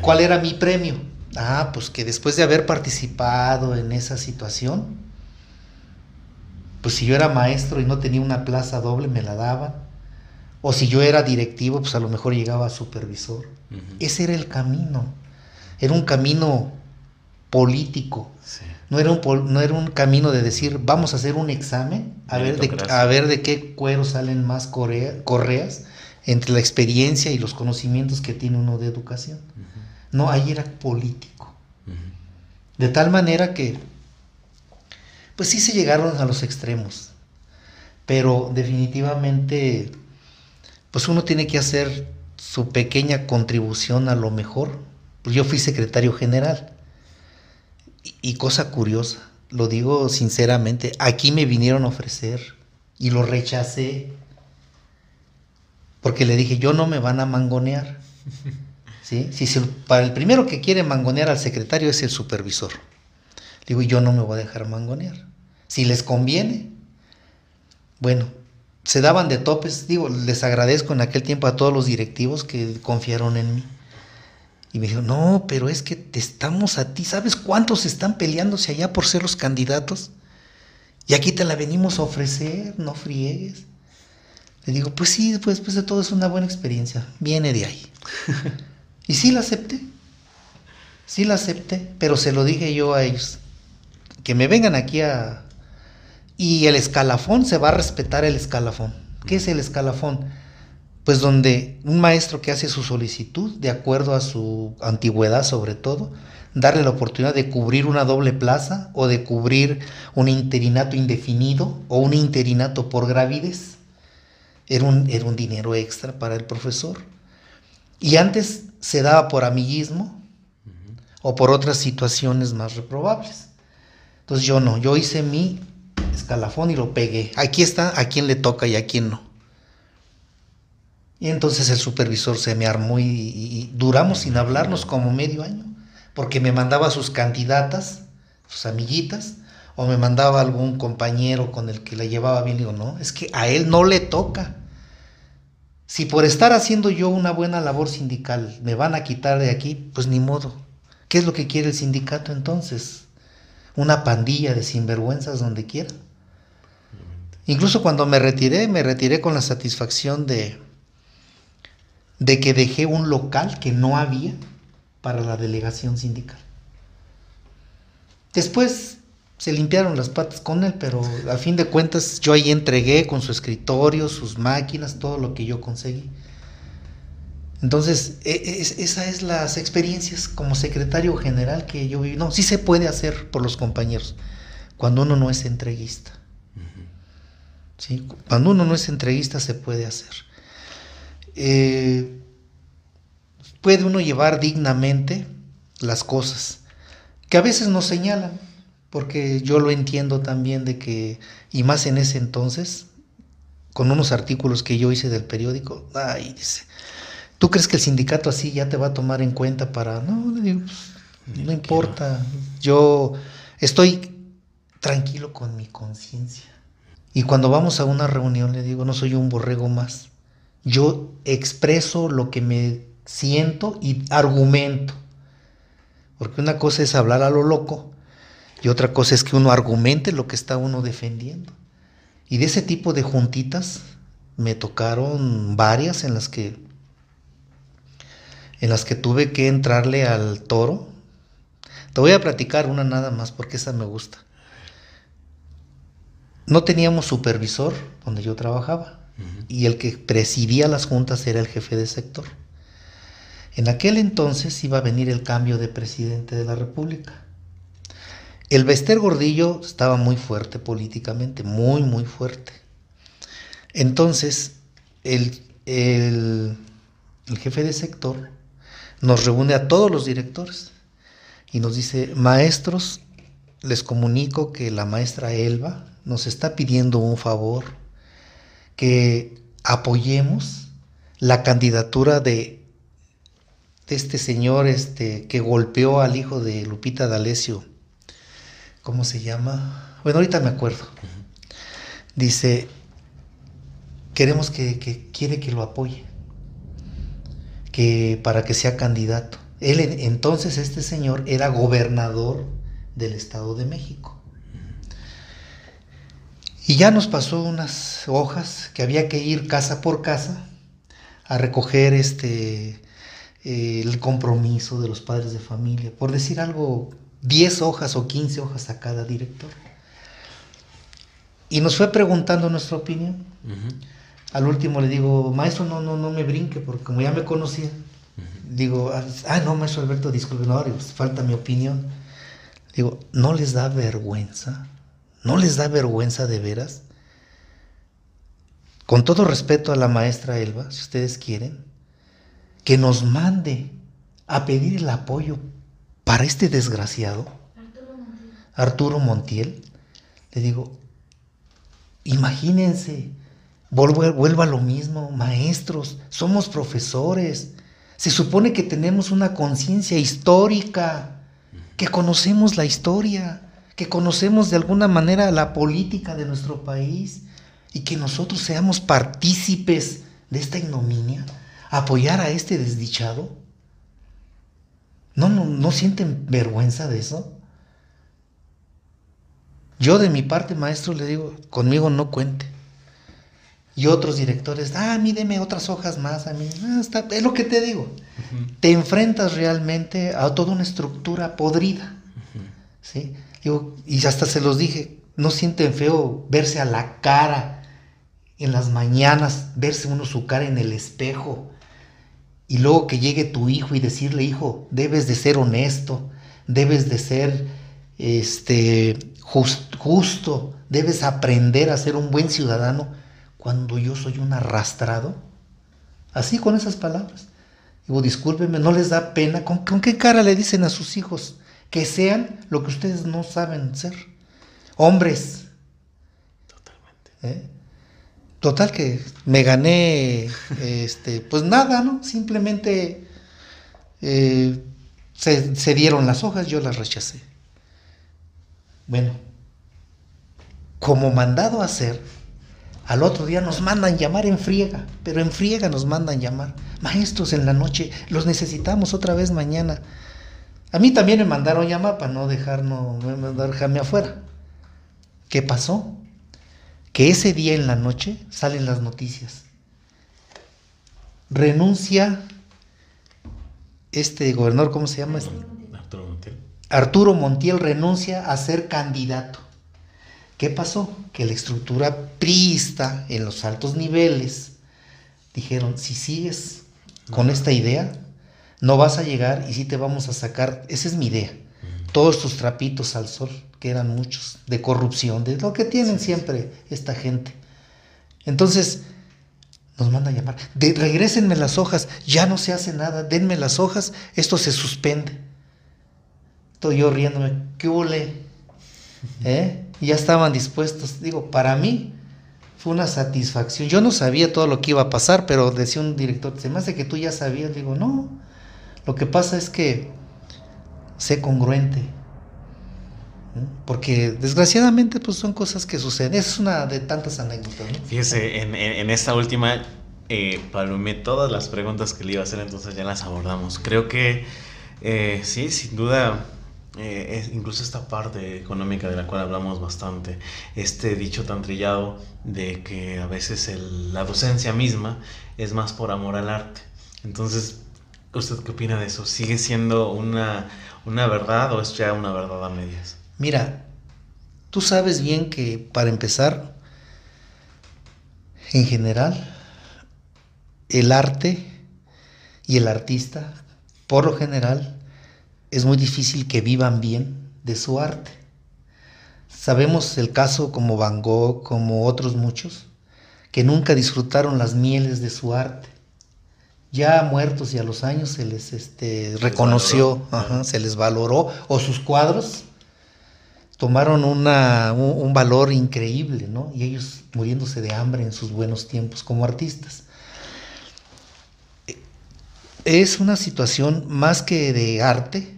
[SPEAKER 3] ¿cuál era mi premio? Ah, pues que después de haber participado en esa situación, pues si yo era maestro y no tenía una plaza doble, me la daban. O si yo era directivo, pues a lo mejor llegaba a supervisor. Ese era el camino. Era un camino político. No, era un, no era un camino de decir, vamos a hacer un examen, a, ver de, a ver de qué cuero salen más correas entre la experiencia y los conocimientos que tiene uno de educación. No, ahí era político. De tal manera que, pues sí se llegaron a los extremos, pero definitivamente, pues uno tiene que hacer su pequeña contribución a lo mejor. Pues yo fui secretario general y, cosa curiosa, lo digo sinceramente, aquí me vinieron a ofrecer y lo rechacé porque le dije, yo no me van a mangonear. ¿Sí? Si, para el primero que quiere mangonear al secretario es el supervisor. Digo, yo no me voy a dejar mangonear. Si les conviene, bueno, se daban de topes. Digo, les agradezco en aquel tiempo a todos los directivos que confiaron en mí. Y me dijo, no, pero es que te estamos a ti. ¿Sabes cuántos están peleándose allá por ser los candidatos? Y aquí te la venimos a ofrecer, no friegues. Le digo, pues sí, después, después de todo es una buena experiencia. Viene de ahí. y sí la acepté. Sí la acepté, pero se lo dije yo a ellos. Que me vengan aquí a... Y el escalafón, se va a respetar el escalafón. ¿Qué es el escalafón? pues donde un maestro que hace su solicitud, de acuerdo a su antigüedad sobre todo, darle la oportunidad de cubrir una doble plaza o de cubrir un interinato indefinido o un interinato por gravidez. Era un, era un dinero extra para el profesor. Y antes se daba por amiguismo o por otras situaciones más reprobables. Entonces yo no, yo hice mi escalafón y lo pegué. Aquí está a quién le toca y a quién no. Y entonces el supervisor se me armó y, duramos sin hablarnos como medio año, porque me mandaba sus candidatas, sus amiguitas, o me mandaba algún compañero con el que la llevaba bien. Digo, no, es que a él no le toca. Si por estar haciendo yo una buena labor sindical me van a quitar de aquí, pues ni modo. ¿Qué es lo que quiere el sindicato entonces? Una pandilla de sinvergüenzas donde quiera. Incluso cuando me retiré, me retiré con la satisfacción de, de que dejé un local que no había para la delegación sindical. Después se limpiaron las patas con él, pero a fin de cuentas yo ahí entregué con su escritorio, sus máquinas, todo lo que yo conseguí. Entonces, e, esas es las experiencias como secretario general que yo viví. No, sí se puede hacer por los compañeros, cuando uno no es entreguista. ¿Sí? Cuando uno no es entreguista se puede hacer. Eh, puede uno llevar dignamente las cosas, que a veces nos señalan, porque yo lo entiendo también de que, y más en ese entonces, con unos artículos que yo hice del periódico, ay, dice, ¿tú crees que el sindicato así ya te va a tomar en cuenta para, no, pues, no importa, yo estoy tranquilo con mi conciencia. Y cuando vamos a una reunión le digo, no soy un borrego más yo expreso lo que me siento y argumento. Porque una cosa es hablar a lo loco y otra cosa es que uno argumente lo que está uno defendiendo. Y de ese tipo de juntitas me tocaron varias en las que en las que tuve que entrarle al toro Te voy a platicar una nada más porque esa me gusta. No teníamos supervisor donde yo trabajaba y el que presidía las juntas era el jefe de sector. En aquel entonces iba a venir el cambio de presidente de la República. El Bester Gordillo estaba muy fuerte políticamente, muy, muy fuerte. Entonces, el, el, el jefe de sector nos reúne a todos los directores y nos dice, maestros, les comunico que la maestra Elba nos está pidiendo un favor, que apoyemos la candidatura de, de este señor este, que golpeó al hijo de Lupita D'Alessio. ¿Cómo se llama? Bueno, ahorita me acuerdo. Dice, queremos que, que quiere que lo apoye, que para que sea candidato. Él entonces este señor era gobernador del Estado de México. Y ya nos pasó unas hojas que había que ir casa por casa a recoger este eh, el compromiso de los padres de familia, por decir algo, 10 hojas o 15 hojas a cada director. Y nos fue preguntando nuestra opinión. Al último le digo, maestro, no, no, no me brinque, porque como ya me conocía, digo, ah, no, maestro Alberto, disculpe, no, falta mi opinión. Digo, ¿no les da vergüenza? ¿No les da vergüenza de veras? Con todo respeto a la maestra Elba, si ustedes quieren, que nos mande a pedir el apoyo para este desgraciado, Arturo Montiel. Le digo, imagínense, vuelva a lo mismo, maestros, somos profesores, se supone que tenemos una conciencia histórica, que conocemos la historia que conocemos de alguna manera la política de nuestro país y que nosotros seamos partícipes de esta ignominia, apoyar a este desdichado. ¿No, no, no sienten vergüenza de eso? Yo de mi parte, maestro, le digo, conmigo no cuente. Y otros directores, ah, mídeme otras hojas más, a mí, ah, es lo que te digo. Te enfrentas realmente a toda una estructura podrida. ¿sí? y hasta se los dije, no sienten feo verse a la cara en las mañanas, verse uno su cara en el espejo. Y luego que llegue tu hijo y decirle, hijo, debes de ser honesto, debes de ser este, justo, debes aprender a ser un buen ciudadano cuando yo soy un arrastrado. Así con esas palabras. Digo, discúlpenme, ¿no les da pena? ¿Con, ¿Con, qué cara le dicen a sus hijos? que sean lo que ustedes no saben ser. Hombres. Totalmente. ¿Eh? Total que me gané, este, pues nada, ¿no? Simplemente eh, se, se dieron las hojas, yo las rechacé. Bueno, como mandado a hacer, al otro día nos mandan llamar en friega, pero en friega nos mandan llamar. Maestros en la noche, los necesitamos otra vez mañana. A mí también me mandaron llamar para no dejarme dejarme afuera. ¿Qué pasó? Que ese día en la noche salen las noticias. Renuncia este gobernador, ¿cómo se llama? Arturo Montiel. Arturo Montiel renuncia a ser candidato. ¿Qué pasó? Que la estructura priista en los altos niveles dijeron, si sigues con esta idea, no vas a llegar y sí te vamos a sacar, esa es mi idea, todos tus trapitos al sol, que eran muchos, de corrupción, de lo que tienen siempre esta gente. Entonces, nos manda a llamar, de, regrésenme las hojas, ya no se hace nada, denme las hojas, esto se suspende. Estoy yo riéndome, ¿qué huele? ¿Eh? Ya estaban dispuestos. Digo, para mí fue una satisfacción. Yo no sabía todo lo que iba a pasar, pero decía un director, se me hace que tú ya sabías. Digo, no, lo que pasa es que sé congruente. Porque desgraciadamente pues son cosas que suceden. Es una de tantas anécdotas.
[SPEAKER 1] Fíjese, en, esta última eh, palomé todas las preguntas que le iba a hacer, entonces ya las abordamos. Creo que eh, sí, sin duda, eh, es, incluso esta parte económica de la cual hablamos bastante, este dicho tan trillado de que a veces la docencia misma es más por amor al arte. Entonces, ¿Usted qué opina de eso? ¿Sigue siendo una, una verdad o es ya una verdad a medias?
[SPEAKER 3] Mira, tú sabes bien que para empezar, en general, el arte y el artista, por lo general, es muy difícil que vivan bien de su arte. Sabemos el caso como Van Gogh, como otros muchos, que nunca disfrutaron las mieles de su arte. Ya muertos y a los años se les este, reconoció, se les valoró, o sus cuadros tomaron una, un, valor increíble, ¿no? Y ellos muriéndose de hambre en sus buenos tiempos como artistas. Es una situación más que de arte,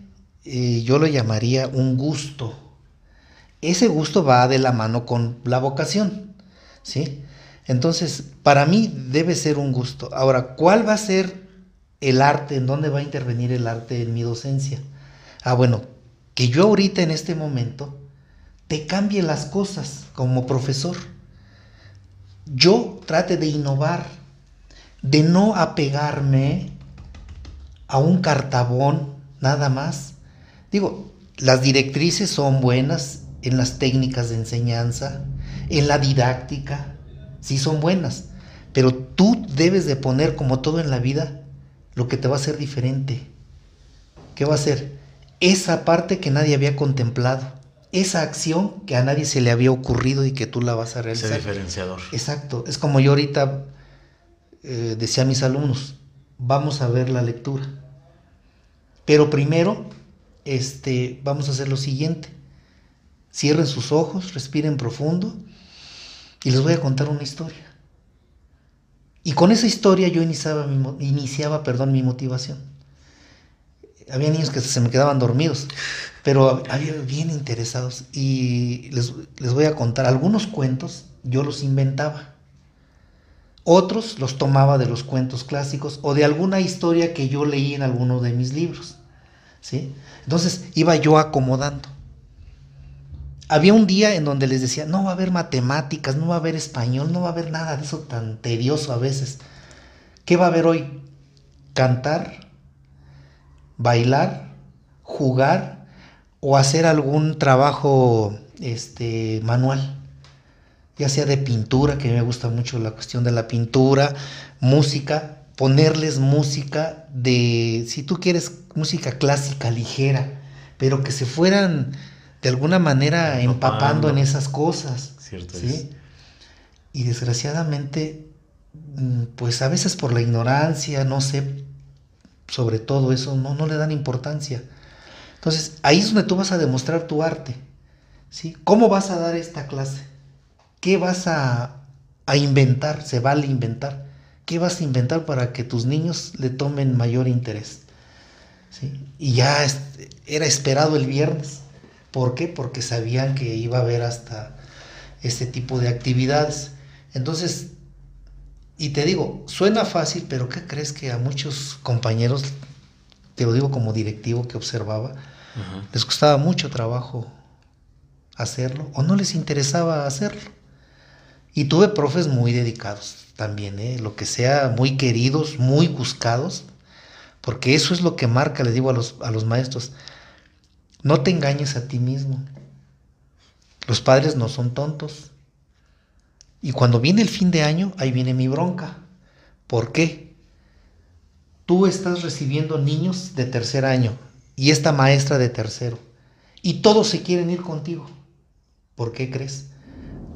[SPEAKER 3] eh, yo lo llamaría un gusto. Ese gusto va de la mano con la vocación, ¿sí? Entonces, para mí debe ser un gusto. Ahora, ¿cuál va a ser el arte? ¿En dónde va a intervenir el arte en mi docencia? Ah, bueno, que yo ahorita en este momento te cambie las cosas como profesor. Yo trate de innovar, de no apegarme a un cartabón nada más. Digo, las directrices son buenas en las técnicas de enseñanza, en la didáctica, sí son buenas, pero tú debes de poner como todo en la vida lo que te va a hacer diferente. ¿Qué va a ser? Esa parte que nadie había contemplado, esa acción que a nadie se le había ocurrido y que tú la vas a realizar.
[SPEAKER 1] Ese diferenciador.
[SPEAKER 3] Exacto, es como yo ahorita eh, decía a mis alumnos, vamos a ver la lectura. Pero primero, este, vamos a hacer lo siguiente. Cierren sus ojos, respiren profundo y les voy a contar una historia. Y con esa historia yo iniciaba, mi, iniciaba perdón, mi motivación. Había niños que se me quedaban dormidos, pero había bien interesados. Y les, les voy a contar algunos cuentos, yo los inventaba. Otros los tomaba de los cuentos clásicos o de alguna historia que yo leí en alguno de mis libros. Entonces iba yo acomodando. Había un día en donde les decía, no va a haber matemáticas, no va a haber español, no va a haber nada de eso tan tedioso a veces. ¿Qué va a haber hoy? Cantar, bailar, jugar o hacer algún trabajo este, manual, ya sea de pintura, que me gusta mucho la cuestión de la pintura, música, ponerles música de, si tú quieres, música clásica ligera, pero que se fueran de alguna manera empapando, en esas cosas.
[SPEAKER 1] Cierto
[SPEAKER 3] ¿sí? Y desgraciadamente, mm, pues a veces por la ignorancia, no sé, sobre todo eso, no, no le dan importancia. Entonces, ahí es donde tú vas a demostrar tu arte. ¿sí? ¿Cómo vas a dar esta clase? ¿Qué vas a, a inventar? Se vale inventar. ¿Qué vas a inventar para que tus niños le tomen mayor interés? ¿Sí? Y ya era esperado el viernes. ¿Por qué? Porque sabían que iba a haber hasta este tipo de actividades. Entonces, y te digo, suena fácil, pero ¿qué crees que a muchos compañeros, te lo digo como directivo que observaba, les costaba mucho trabajo hacerlo o no les interesaba hacerlo? Y tuve profes muy dedicados también, ¿eh? lo que sea, muy queridos, muy buscados, porque eso es lo que marca, les digo a los, a los maestros, no te engañes a ti mismo. Los padres no son tontos. Y cuando viene el fin de año, ahí viene mi bronca. ¿Por qué? Tú estás recibiendo niños de tercer año y esta maestra de tercero. Y todos se quieren ir contigo. ¿Por qué crees?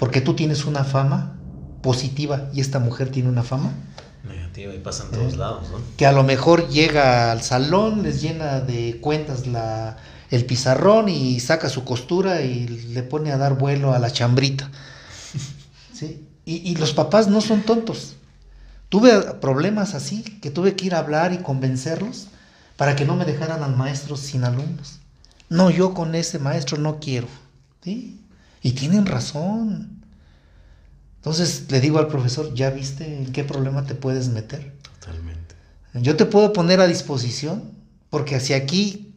[SPEAKER 3] Porque tú tienes una fama positiva y esta mujer tiene una fama
[SPEAKER 1] negativa y pasa en todos eh, lados, ¿no?
[SPEAKER 3] Que a lo mejor llega al salón, les llena de cuentas la, el pizarrón y saca su costura y le pone a dar vuelo a la chambrita. ¿Sí? Y, los papás no son tontos. Tuve problemas así, que tuve que ir a hablar y convencerlos para que no me dejaran al maestro sin alumnos. No, yo con ese maestro no quiero. ¿Sí? Y tienen razón. Entonces le digo al profesor, ¿ya viste en qué problema te puedes meter?
[SPEAKER 1] Totalmente.
[SPEAKER 3] Yo te puedo poner a disposición, porque hacia aquí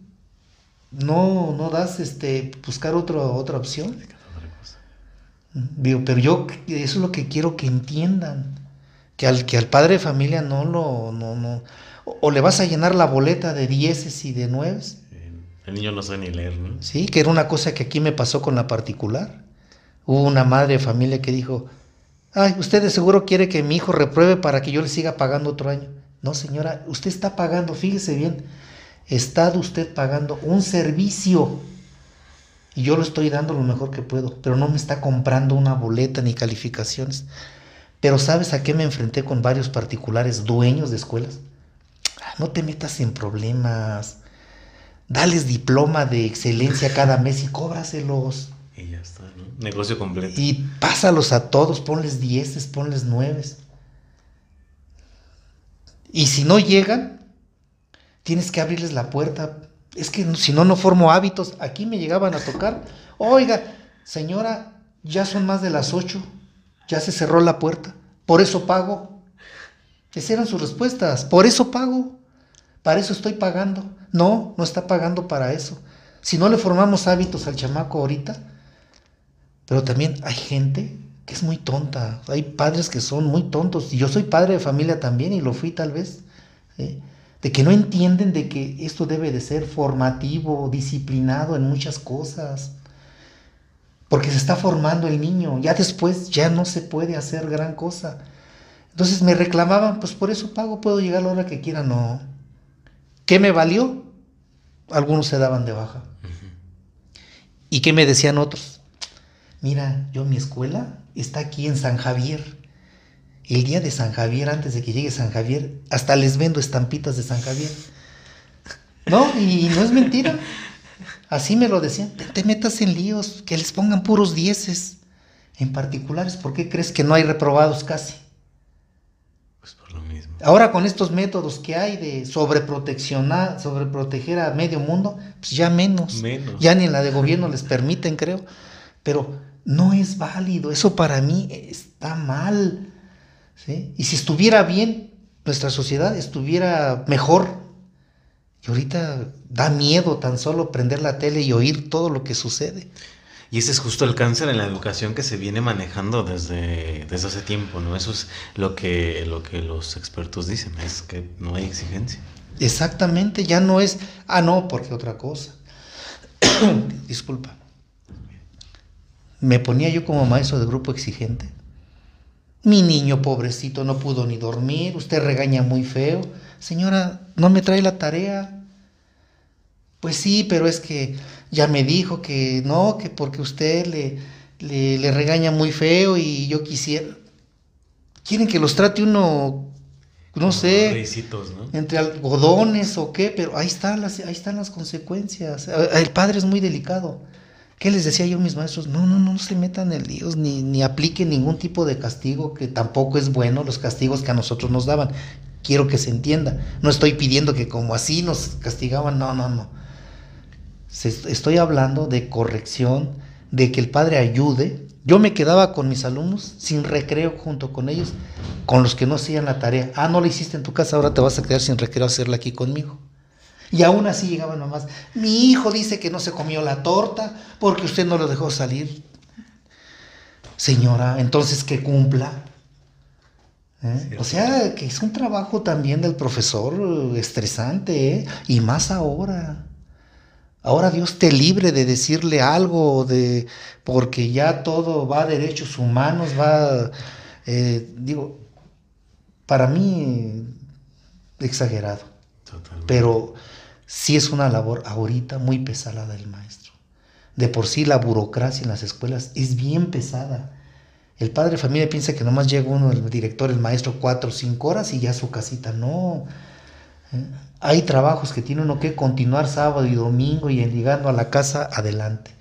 [SPEAKER 3] no, no das este buscar otro, otra opción. pero yo eso es lo que quiero que entiendan. Que al, que al padre de familia no lo, no, no. o, le vas a llenar la boleta de dieces y de nueves.
[SPEAKER 1] El niño no sabe ni leer, ¿no?
[SPEAKER 3] Sí, que era una cosa que aquí me pasó con la particular. Hubo una madre de familia que dijo, ay, usted de seguro quiere que mi hijo repruebe para que yo le siga pagando otro año. No, señora, usted está pagando, fíjese bien, está usted pagando un servicio y yo lo estoy dando lo mejor que puedo, pero no me está comprando una boleta ni calificaciones. Pero ¿sabes a qué me enfrenté con varios particulares dueños de escuelas? Ah, no te metas en problemas. Dales diploma de excelencia cada mes y cóbraselos.
[SPEAKER 1] Y ya está, ¿no? Negocio completo.
[SPEAKER 3] Y pásalos a todos, ponles dieces, ponles nueves. Y si no llegan, tienes que abrirles la puerta es que si no, no formo hábitos. Aquí me llegaban a tocar. Oiga, señora, ya son más de las ocho. Ya se cerró la puerta. Por eso pago. Esas eran sus respuestas. Por eso pago. Para eso estoy pagando. No, no está pagando para eso. Si no le formamos hábitos al chamaco ahorita. Pero también hay gente que es muy tonta. Hay padres que son muy tontos. Y yo soy padre de familia también y lo fui tal vez. ¿eh? de que no entienden de que esto debe de ser formativo, disciplinado en muchas cosas, porque se está formando el niño, ya después ya no se puede hacer gran cosa. Entonces me reclamaban, pues por eso pago, puedo llegar a la hora que quiera, no. ¿Qué me valió? Algunos se daban de baja. ¿Y qué me decían otros? Mira, yo mi escuela está aquí en San Javier el día de San Javier, antes de que llegue San Javier, hasta les vendo estampitas de San Javier. No, y no es mentira. Así me lo decían. Te, metas en líos, que les pongan puros dieces. En particulares, ¿por qué crees que no hay reprobados casi?
[SPEAKER 1] Pues por lo mismo.
[SPEAKER 3] Ahora con estos métodos que hay de sobreproteccionar, sobreproteger a medio mundo, pues ya menos.
[SPEAKER 1] Menos.
[SPEAKER 3] Ya ni en la de gobierno les permiten, creo. Pero no es válido. Eso para mí está mal. Y si estuviera bien, nuestra sociedad estuviera mejor. Y ahorita da miedo tan solo prender la tele y oír todo lo que sucede.
[SPEAKER 1] Y ese es justo el cáncer en la educación que se viene manejando desde, desde hace tiempo, ¿no? Eso es lo que, lo que los expertos dicen, es que no hay exigencia.
[SPEAKER 3] Exactamente, ya no es, ah, no, porque otra cosa. Disculpa. Me ponía yo como maestro de grupo exigente. Mi niño pobrecito no pudo ni dormir, usted regaña muy feo. Señora, ¿no me trae la tarea? Pues sí, pero es que ya me dijo que no, que porque usted le, le, regaña muy feo y yo quisiera... Quieren que los trate uno, no sé, entre algodones o qué, pero ahí están las, ahí están las consecuencias. El padre es muy delicado. ¿Qué les decía yo a mis maestros? No, no, no se metan en líos, ni, ni apliquen ningún tipo de castigo, que tampoco es bueno los castigos que a nosotros nos daban. Quiero que se entienda. No estoy pidiendo que como así nos castigaban, no, no, no. Estoy hablando de corrección, de que el padre ayude. Yo me quedaba con mis alumnos sin recreo junto con ellos, con los que no hacían la tarea. Ah, no la hiciste en tu casa, ahora te vas a quedar sin recreo a hacerla aquí conmigo. Y aún así llegaban mamás, mi hijo dice que no se comió la torta porque usted no lo dejó salir. Señora, entonces que cumpla. ¿Eh? O sea, que es un trabajo también del profesor eh, estresante, ¿eh? y más ahora. Ahora Dios te libre de decirle algo, de, porque ya todo va a derechos humanos, va, digo, para mí exagerado. Totalmente. Pero sí es una labor ahorita muy pesada del maestro. De por sí la burocracia en las escuelas es bien pesada. El padre de familia piensa que nomás llega uno, el director, el maestro, cuatro o cinco horas y ya su casita. No. ¿Eh? Hay trabajos que tiene uno que continuar sábado y domingo y llegando a la casa adelante.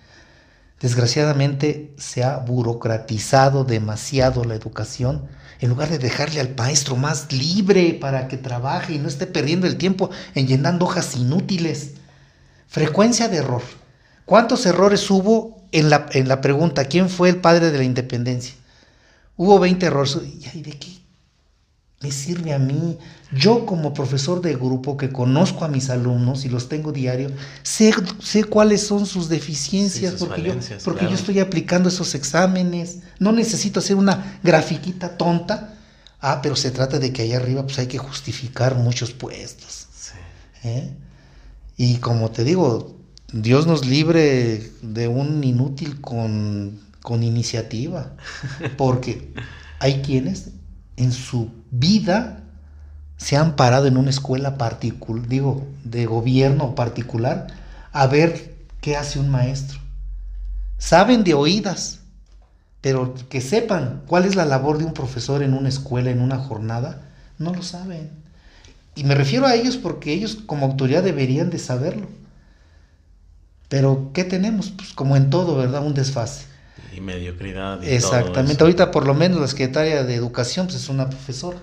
[SPEAKER 3] Desgraciadamente se ha burocratizado demasiado la educación en lugar de dejarle al maestro más libre para que trabaje y no esté perdiendo el tiempo en llenando hojas inútiles. Frecuencia de error. ¿Cuántos errores hubo en la, en la pregunta, ¿quién fue el padre de la independencia? Hubo 20 errores. ¿Y de qué me sirve a mí? Yo como profesor de grupo que conozco a mis alumnos y los tengo diario, sé, sé cuáles son sus deficiencias porque, yo, porque yo estoy aplicando esos exámenes. No necesito hacer una grafiquita tonta. Ah, pero se trata de que allá arriba pues hay que justificar muchos puestos. ¿eh? Y como te digo, Dios nos libre de un inútil con, con iniciativa, porque hay quienes en su vida se han parado en una escuela particular, digo, de gobierno particular, a ver qué hace un maestro. Saben de oídas, pero que sepan cuál es la labor de un profesor en una escuela, en una jornada, no lo saben. Y me refiero a ellos porque ellos como autoridad deberían de saberlo. Pero ¿qué tenemos? Pues como en todo, ¿verdad? Un desfase.
[SPEAKER 1] Y mediocridad.
[SPEAKER 3] Y Exactamente. Ahorita por lo menos la secretaria de Educación pues, es una profesora.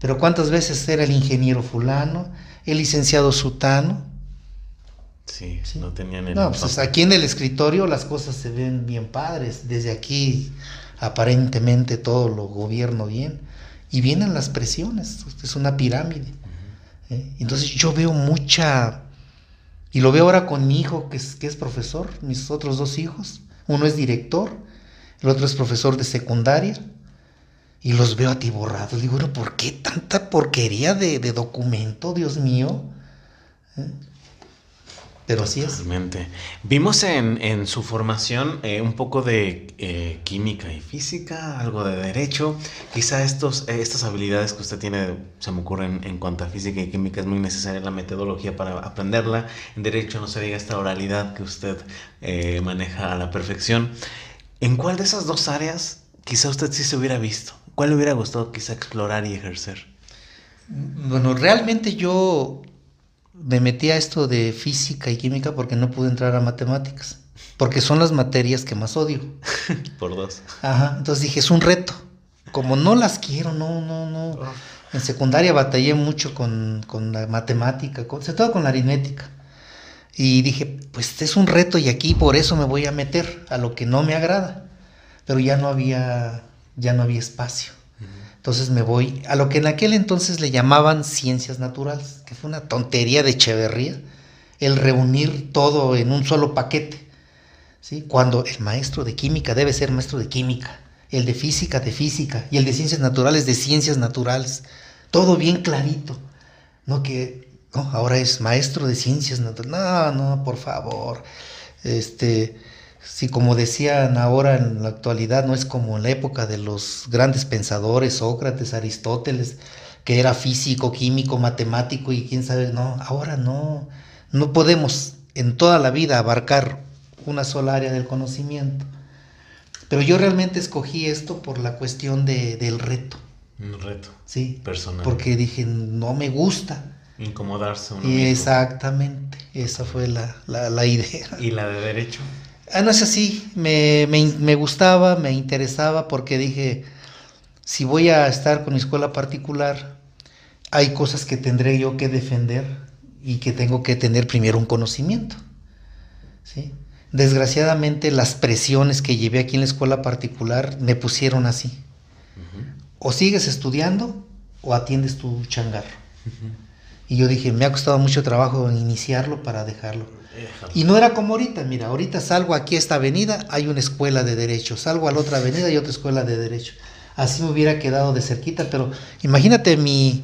[SPEAKER 3] Pero ¿cuántas veces era el ingeniero fulano, el licenciado sutano?
[SPEAKER 1] Sí, no tenían
[SPEAKER 3] el No, pues aquí en el escritorio las cosas se ven bien padres. Desde aquí aparentemente todo lo gobierno bien. Y vienen las presiones. Es una pirámide. ¿eh? Entonces yo veo mucha... Y lo veo ahora con mi hijo, que es, que es profesor, mis otros dos hijos. Uno es director, el otro es profesor de secundaria. Y los veo atiborrados. Digo, ¿por qué tanta porquería de, de documento, Dios mío? ¿Eh? Pero así es.
[SPEAKER 1] Vimos en, su formación eh, un poco de eh, química y física, algo de derecho. Quizá estos, eh, estas habilidades que usted tiene, se me ocurren en cuanto a física y química, es muy necesaria la metodología para aprenderla. En derecho no se diga esta oralidad que usted maneja a la perfección. ¿En cuál de esas dos áreas quizá usted sí se hubiera visto? ¿Cuál le hubiera gustado quizá explorar y ejercer?
[SPEAKER 3] Bueno, realmente yo me metí a esto de física y química porque no pude entrar a matemáticas. Porque son las materias que más odio.
[SPEAKER 1] Por dos.
[SPEAKER 3] Ajá. Entonces dije, es un reto. Como no las quiero, no, no, no. Oh. En secundaria batallé mucho con, la matemática, sobre todo con la aritmética. Y dije, pues es un reto y aquí por eso me voy a meter a lo que no me agrada. Pero ya no había, ya no había espacio. Entonces me voy a lo que en aquel entonces le llamaban ciencias naturales, que fue una tontería de Echeverría, el reunir todo en un solo paquete. ¿sí? Cuando el maestro de química debe ser maestro de química, el de física de física y el de ciencias naturales de ciencias naturales. Todo bien clarito. No que no, ahora es maestro de ciencias naturales. No, no, por favor. Este, si como decían ahora en la actualidad, no es como en la época de los grandes pensadores, Sócrates, Aristóteles, que era físico, químico, matemático y quién sabe, no, ahora no, no podemos en toda la vida abarcar una sola área del conocimiento. Pero yo realmente escogí esto por la cuestión de, del reto.
[SPEAKER 1] Un reto.
[SPEAKER 3] Sí. Personal. Porque dije, no me gusta.
[SPEAKER 1] Incomodarse.
[SPEAKER 3] Uno Exactamente. Esa fue la, la, la idea.
[SPEAKER 1] ¿Y la de derecho?
[SPEAKER 3] Ah, no es así, me, me, gustaba, me interesaba porque dije, si voy a estar con mi escuela particular, hay cosas que tendré yo que defender y que tengo que tener primero un conocimiento. ¿sí? Desgraciadamente las presiones que llevé aquí en la escuela particular me pusieron así. O sigues estudiando o atiendes tu changarro. Y yo dije, me ha costado mucho trabajo iniciarlo para dejarlo. Y no era como ahorita, mira, ahorita salgo aquí a esta avenida, hay una escuela de derecho, salgo a la otra avenida y otra escuela de derecho. Así me hubiera quedado de cerquita, pero imagínate mi,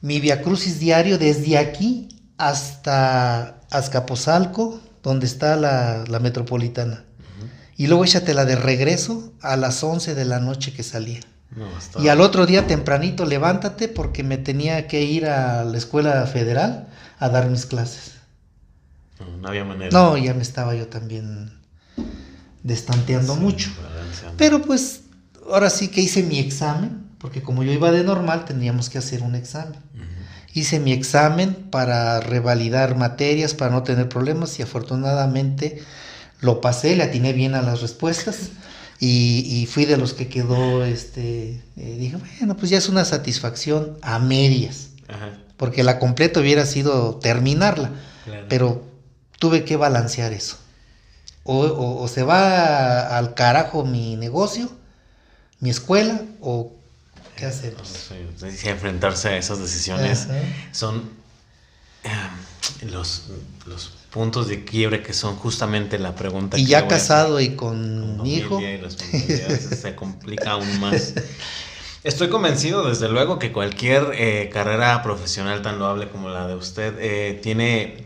[SPEAKER 3] mi viacrucis diario desde aquí hasta Azcapotzalco, donde está la, metropolitana. Y luego échatela de regreso a las 11 de la noche que salía. y al otro día tempranito levántate porque me tenía que ir a la escuela federal a dar mis clases.
[SPEAKER 1] No, había manera.
[SPEAKER 3] No, ya me estaba yo también destanteando mucho. Pero pues ahora sí que hice mi examen, porque como yo iba de normal, teníamos que hacer un examen. Hice mi examen para revalidar materias, para no tener problemas y afortunadamente lo pasé, le atiné bien a las respuestas y, fui de los que quedó, este, eh, dije, bueno, pues ya es una satisfacción a medias, porque la completa hubiera sido terminarla, pero tuve que balancear eso. O, se va al carajo mi negocio, mi escuela, o qué hacemos.
[SPEAKER 1] enfrentarse a esas decisiones son em, los, los, puntos de quiebre que son justamente la pregunta.
[SPEAKER 3] Y ya casado y con, hijo.
[SPEAKER 1] se complica aún más. Estoy convencido, desde luego, que cualquier eh, carrera profesional tan loable como la de usted eh, tiene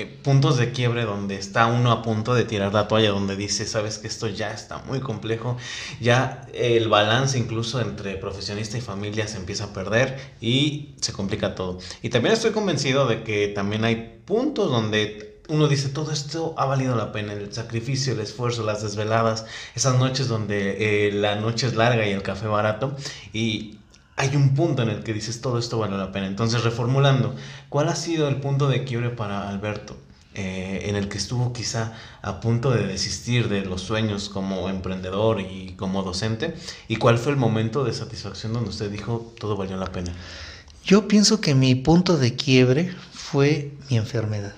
[SPEAKER 1] eh, puntos de quiebre donde está uno a punto de tirar la toalla, donde dice, sabes que esto ya está muy complejo, ya el balance incluso entre profesionista y familia se empieza a perder y se complica todo. Y también estoy convencido de que también hay puntos donde uno dice, todo esto ha valido la pena, el sacrificio, el esfuerzo, las desveladas, esas noches donde eh, la noche es larga y el café barato, y hay un punto en el que dices, todo esto vale la pena. Entonces, reformulando, ¿cuál ha sido el punto de quiebre para Alberto? Eh, en el que estuvo quizá a punto de desistir de los sueños como emprendedor y como docente? ¿Y cuál fue el momento de satisfacción donde usted dijo, todo valió la pena?
[SPEAKER 3] Yo pienso que mi punto de quiebre fue mi enfermedad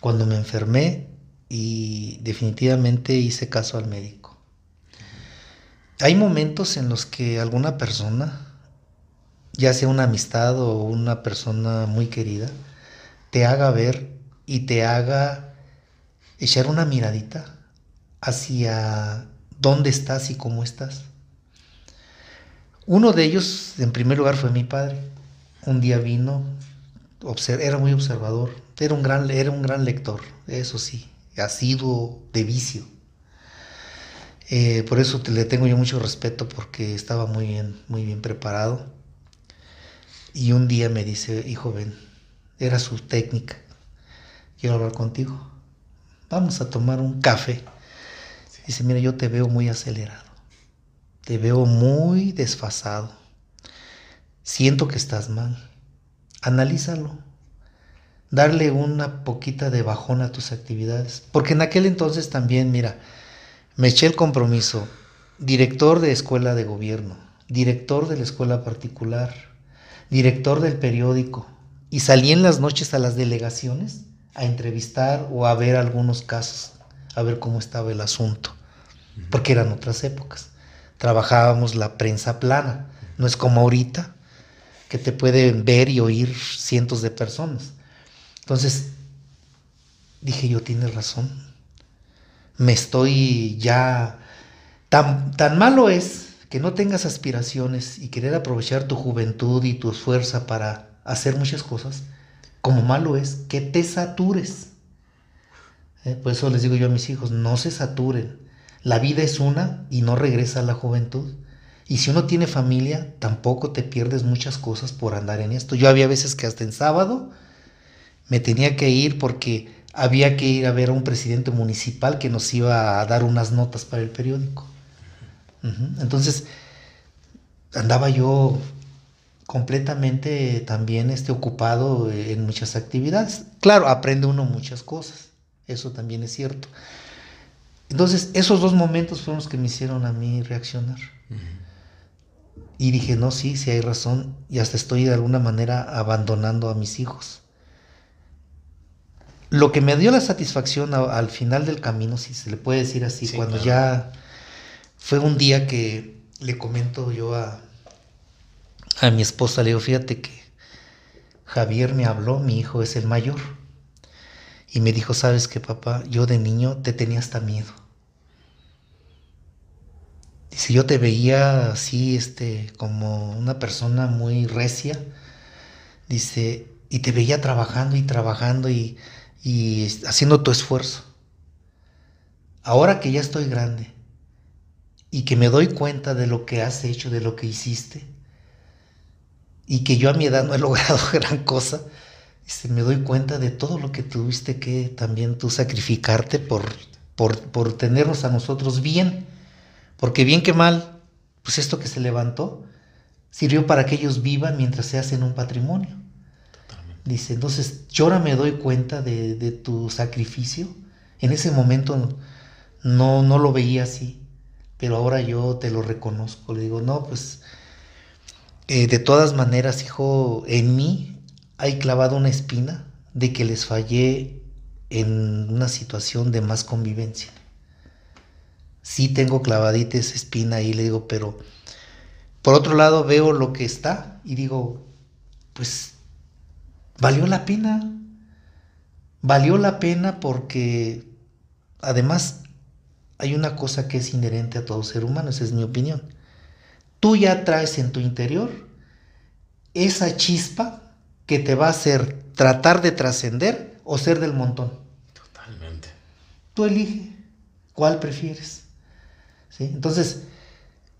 [SPEAKER 3] cuando me enfermé y definitivamente hice caso al médico. Hay momentos en los que alguna persona, ya sea una amistad o una persona muy querida, te haga ver y te haga echar una miradita hacia dónde estás y cómo estás. Uno de ellos, en primer lugar, fue mi padre. Un día vino, era muy observador, era un gran, era un gran lector, eso sí, sido de vicio. Eh, por eso le tengo yo mucho respeto porque estaba muy bien, muy bien preparado. Y un día me dice, hijo, ven, era su técnica, quiero hablar contigo. Vamos a tomar un café. Dice, mira, yo te veo muy acelerado, te veo muy desfasado, siento que estás mal, analízalo darle una poquita de bajón a tus actividades. Porque en aquel entonces también, mira, me eché el compromiso, director de escuela de gobierno, director de la escuela particular, director del periódico, y salí en las noches a las delegaciones a entrevistar o a ver algunos casos, a ver cómo estaba el asunto, porque eran otras épocas. Trabajábamos la prensa plana, no es como ahorita, que te pueden ver y oír cientos de personas. Entonces, dije yo, tienes razón. Me estoy ya... Tan, tan malo es que no tengas aspiraciones y querer aprovechar tu juventud y tu fuerza para hacer muchas cosas, como malo es que te satures. Eh, por eso les digo yo a mis hijos, no se saturen. La vida es una y no regresa a la juventud. Y si uno tiene familia, tampoco te pierdes muchas cosas por andar en esto. Yo había veces que hasta en sábado me tenía que ir porque había que ir a ver a un presidente municipal que nos iba a dar unas notas para el periódico. Entonces, andaba yo completamente también este, ocupado en muchas actividades. Claro, aprende uno muchas cosas, eso también es cierto. Entonces, esos dos momentos fueron los que me hicieron a mí reaccionar. Y dije, no, sí, sí hay razón, y hasta estoy de alguna manera abandonando a mis hijos. Lo que me dio la satisfacción al final del camino, si se le puede decir así, cuando ya fue un día que le comento yo a, a mi esposa, le digo, fíjate que Javier me habló, mi hijo es el mayor, y me dijo, sabes qué papá, yo de niño te tenía hasta miedo. Dice, yo te veía así, este, como una persona muy recia, dice, y te veía trabajando y trabajando y y haciendo tu esfuerzo. Ahora que ya estoy grande y que me doy cuenta de lo que has hecho, de lo que hiciste, y que yo a mi edad no he logrado gran cosa, me doy cuenta de todo lo que tuviste que también tú sacrificarte por, por, por tenernos a nosotros bien. Porque bien que mal, pues esto que se levantó sirvió para que ellos vivan mientras se hacen un patrimonio. Dice, entonces yo ahora me doy cuenta de, tu sacrificio. En ese momento no, no lo veía así, pero ahora yo te lo reconozco. Le digo, no, pues eh, de todas maneras, hijo, en mí hay clavado una espina de que les fallé en una situación de más convivencia. Sí tengo clavadita esa espina ahí, le digo, pero por otro lado veo lo que está y digo, pues valió la pena. Valió la pena porque además hay una cosa que es inherente a todo ser humano, esa es mi opinión. tú ya traes en tu interior esa chispa que te va a hacer tratar de trascender o ser del montón.
[SPEAKER 1] Totalmente.
[SPEAKER 3] Tú elige cuál prefieres. ¿Sí? Entonces,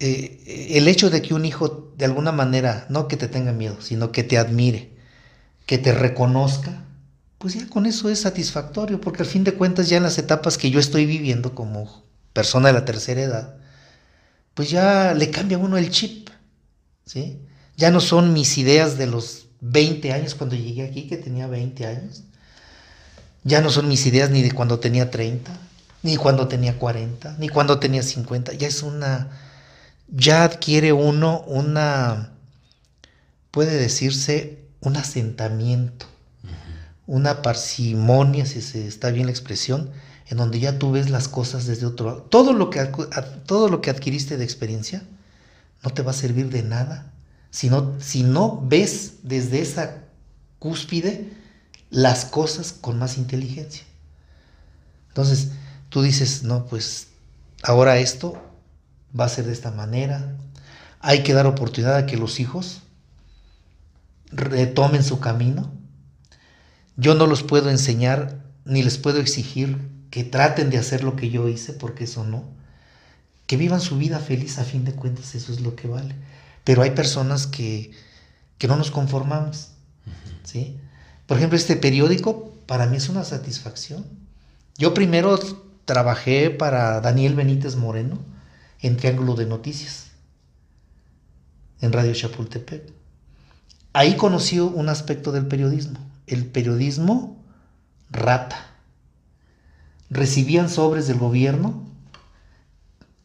[SPEAKER 3] eh, el hecho de que un hijo de alguna manera, no que te tenga miedo, sino que te admire, que te reconozca, pues ya con eso es satisfactorio, porque al fin de cuentas ya en las etapas que yo estoy viviendo como persona de la tercera edad, pues ya le cambia a uno el chip, ¿sí? Ya no son mis ideas de los 20 años cuando llegué aquí, que tenía 20 años. Ya no son mis ideas ni de cuando tenía 30, ni cuando tenía 40, ni cuando tenía 50. Ya es una, ya adquiere uno una, puede decirse, un asentamiento una parsimonia, si se está bien la expresión, en donde ya tú ves las cosas desde otro lado. Todo lo que, todo lo que adquiriste de experiencia no te va a servir de nada si no, si no ves desde esa cúspide las cosas con más inteligencia. Entonces, tú dices, no, pues ahora esto va a ser de esta manera. Hay que dar oportunidad a que los hijos retomen su camino yo no los puedo enseñar ni les puedo exigir que traten de hacer lo que yo hice, porque eso no. Que vivan su vida feliz a fin de cuentas, eso es lo que vale. Pero hay personas que, que no nos conformamos. ¿sí? Por ejemplo, este periódico para mí es una satisfacción. Yo primero trabajé para Daniel Benítez Moreno en Triángulo de Noticias, en Radio Chapultepec. Ahí conocí un aspecto del periodismo el periodismo rata. Recibían sobres del gobierno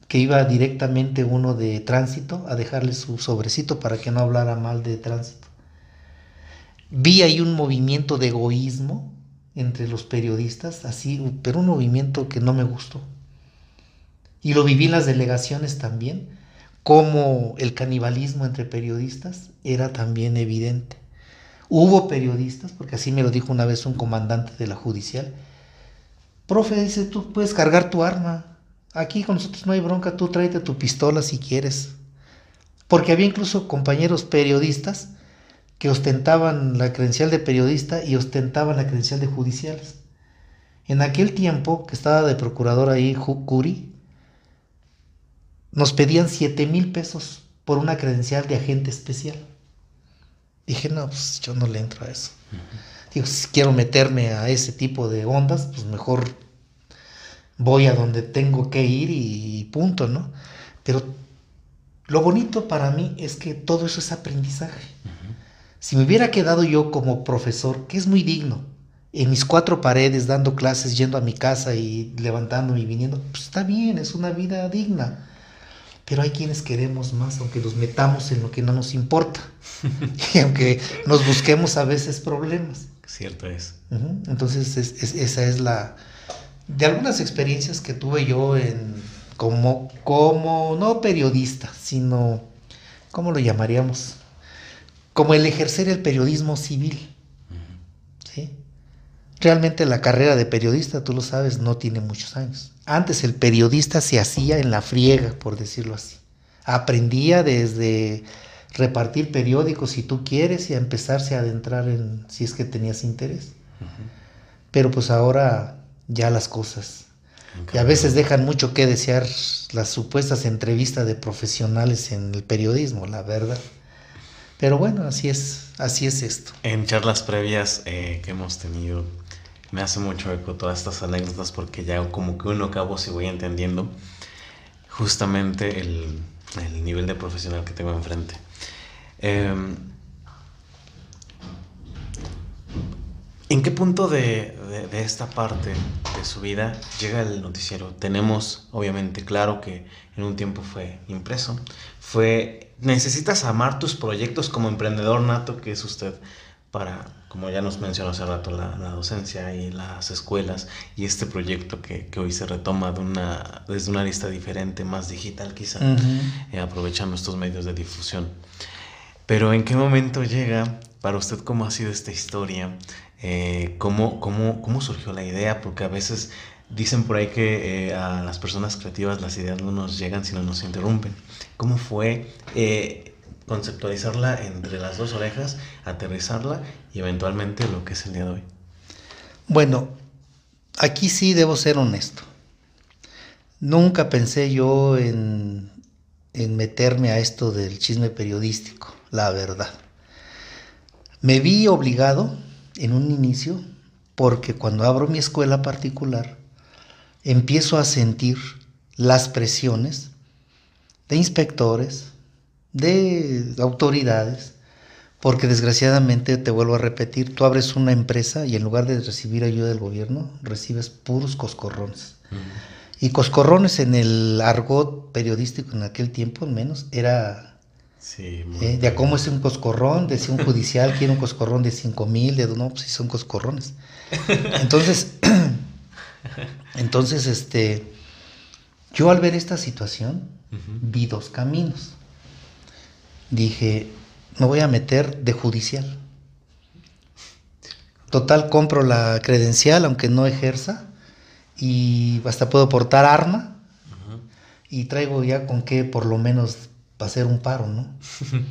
[SPEAKER 3] que iba directamente uno de tránsito a dejarle su sobrecito para que no hablara mal de tránsito. Vi ahí un movimiento de egoísmo entre los periodistas, así, pero un movimiento que no me gustó. Y lo viví en las delegaciones también, como el canibalismo entre periodistas era también evidente. Hubo periodistas, porque así me lo dijo una vez un comandante de la judicial. Profe, dice, tú puedes cargar tu arma. Aquí con nosotros no hay bronca, tú tráete tu pistola si quieres. Porque había incluso compañeros periodistas que ostentaban la credencial de periodista y ostentaban la credencial de judiciales. En aquel tiempo que estaba de procurador ahí Curi, nos pedían 7 mil pesos por una credencial de agente especial. Dije, no, pues yo no le entro a eso. Digo, si quiero meterme a ese tipo de ondas, pues mejor voy a donde tengo que ir y punto, ¿no? Pero lo bonito para mí es que todo eso es aprendizaje. Si me hubiera quedado yo como profesor, que es muy digno, en mis cuatro paredes dando clases, yendo a mi casa y levantándome y viniendo, pues está bien, es una vida digna. Pero hay quienes queremos más, aunque los metamos en lo que no nos importa. y aunque nos busquemos a veces problemas.
[SPEAKER 1] Cierto es.
[SPEAKER 3] Entonces, esa es la. De algunas experiencias que tuve yo en. Como, como, no periodista, sino. ¿Cómo lo llamaríamos? Como el ejercer el periodismo civil. Realmente la carrera de periodista, tú lo sabes, no tiene muchos años. Antes el periodista se hacía en la friega, por decirlo así. Aprendía desde repartir periódicos si tú quieres y a empezarse a adentrar en si es que tenías interés. Pero pues ahora ya las cosas. Y a veces dejan mucho que desear las supuestas entrevistas de profesionales en el periodismo, la verdad. Pero bueno, así es, así es esto.
[SPEAKER 1] En charlas previas eh, que hemos tenido me hace mucho eco todas estas anécdotas porque ya como que uno cabo se voy entendiendo justamente el, nivel de profesional que tengo enfrente. Em, ¿En qué punto de, esta parte de su vida llega el noticiero? Tenemos, obviamente, claro que en un tiempo fue impreso. Fue, necesitas amar tus proyectos como emprendedor nato que es usted para, como ya nos mencionó hace rato, la, docencia y las escuelas y este proyecto que, hoy se retoma de una, desde una lista diferente, más digital quizá, eh, aprovechando estos medios de difusión. Pero ¿en qué momento llega para usted cómo ha sido esta historia? Eh, cómo, cómo, ¿Cómo surgió la idea? Porque a veces Dicen por ahí que eh, a las personas creativas las ideas no nos llegan sino nos interrumpen. ¿Cómo fue eh, conceptualizarla entre las dos orejas, aterrizarla y eventualmente lo que es el día de hoy?
[SPEAKER 3] Bueno, aquí sí debo ser honesto. Nunca pensé yo en, en meterme a esto del chisme periodístico, la verdad. Me vi obligado en un inicio porque cuando abro mi escuela particular, empiezo a sentir las presiones de inspectores, de autoridades, porque desgraciadamente, te vuelvo a repetir, tú abres una empresa y en lugar de recibir ayuda del gobierno, recibes puros coscorrones. Y coscorrones en el argot periodístico en aquel tiempo, al menos, era
[SPEAKER 1] Sí,
[SPEAKER 3] ¿eh? de a cómo es un coscorrón, decía un judicial, quiere un coscorrón de 5 mil, de no, pues sí son coscorrones. Entonces, entonces, este, yo al ver esta situación, vi dos caminos. Dije, me voy a meter de judicial. Total, compro la credencial, aunque no ejerza, y hasta puedo portar arma, y traigo ya con qué por lo menos hacer un paro, ¿no?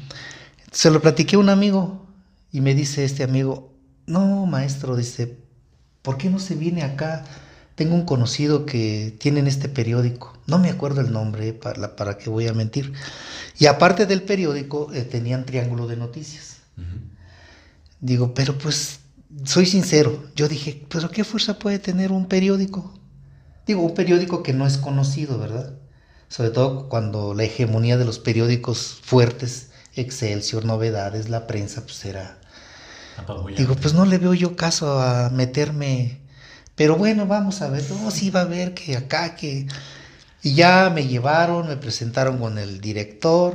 [SPEAKER 3] Se lo platiqué a un amigo, y me dice este amigo, no, maestro, dice, ¿por qué no se viene acá? Tengo un conocido que tiene en este periódico, no me acuerdo el nombre, para, para qué voy a mentir. Y aparte del periódico, eh, tenían triángulo de noticias. Digo, pero pues, soy sincero, yo dije, pero ¿qué fuerza puede tener un periódico? Digo, un periódico que no es conocido, ¿verdad? Sobre todo cuando la hegemonía de los periódicos fuertes, Excelsior, Novedades, la prensa, pues era... Digo, pues no le veo yo caso a meterme. Pero bueno, vamos a ver, no, sí va a ver que acá, que... Y ya me llevaron, me presentaron con el director,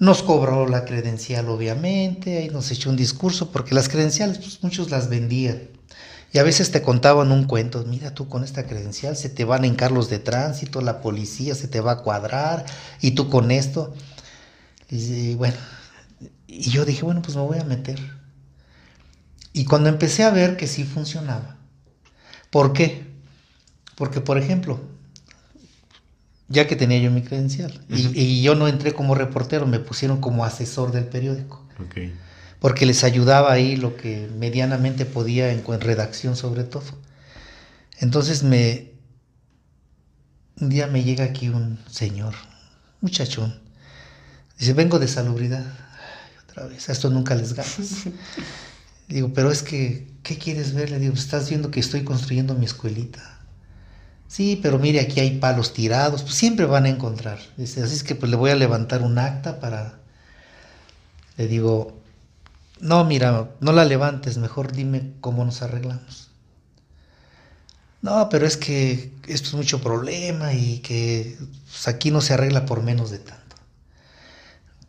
[SPEAKER 3] nos cobró la credencial obviamente, ahí nos echó un discurso, porque las credenciales pues, muchos las vendían. Y a veces te contaban un cuento, mira tú con esta credencial se te van a hincar los de tránsito, la policía se te va a cuadrar, y tú con esto. Y bueno, y yo dije, bueno, pues me voy a meter. Y cuando empecé a ver que sí funcionaba, ¿Por qué? Porque, por ejemplo, ya que tenía yo mi credencial y, yo no entré como reportero, me pusieron como asesor del periódico. Porque les ayudaba ahí lo que medianamente podía en, redacción sobre todo. Entonces me... Un día me llega aquí un señor, muchachón. Dice, vengo de salubridad. otra vez, a esto nunca les ganas. Digo, pero es que, ¿qué quieres ver? Le digo, estás viendo que estoy construyendo mi escuelita. Sí, pero mire, aquí hay palos tirados, pues siempre van a encontrar. Dice, así es que pues le voy a levantar un acta para... Le digo, no, mira, no la levantes, mejor dime cómo nos arreglamos. No, pero es que esto es mucho problema y que pues, aquí no se arregla por menos de tanto.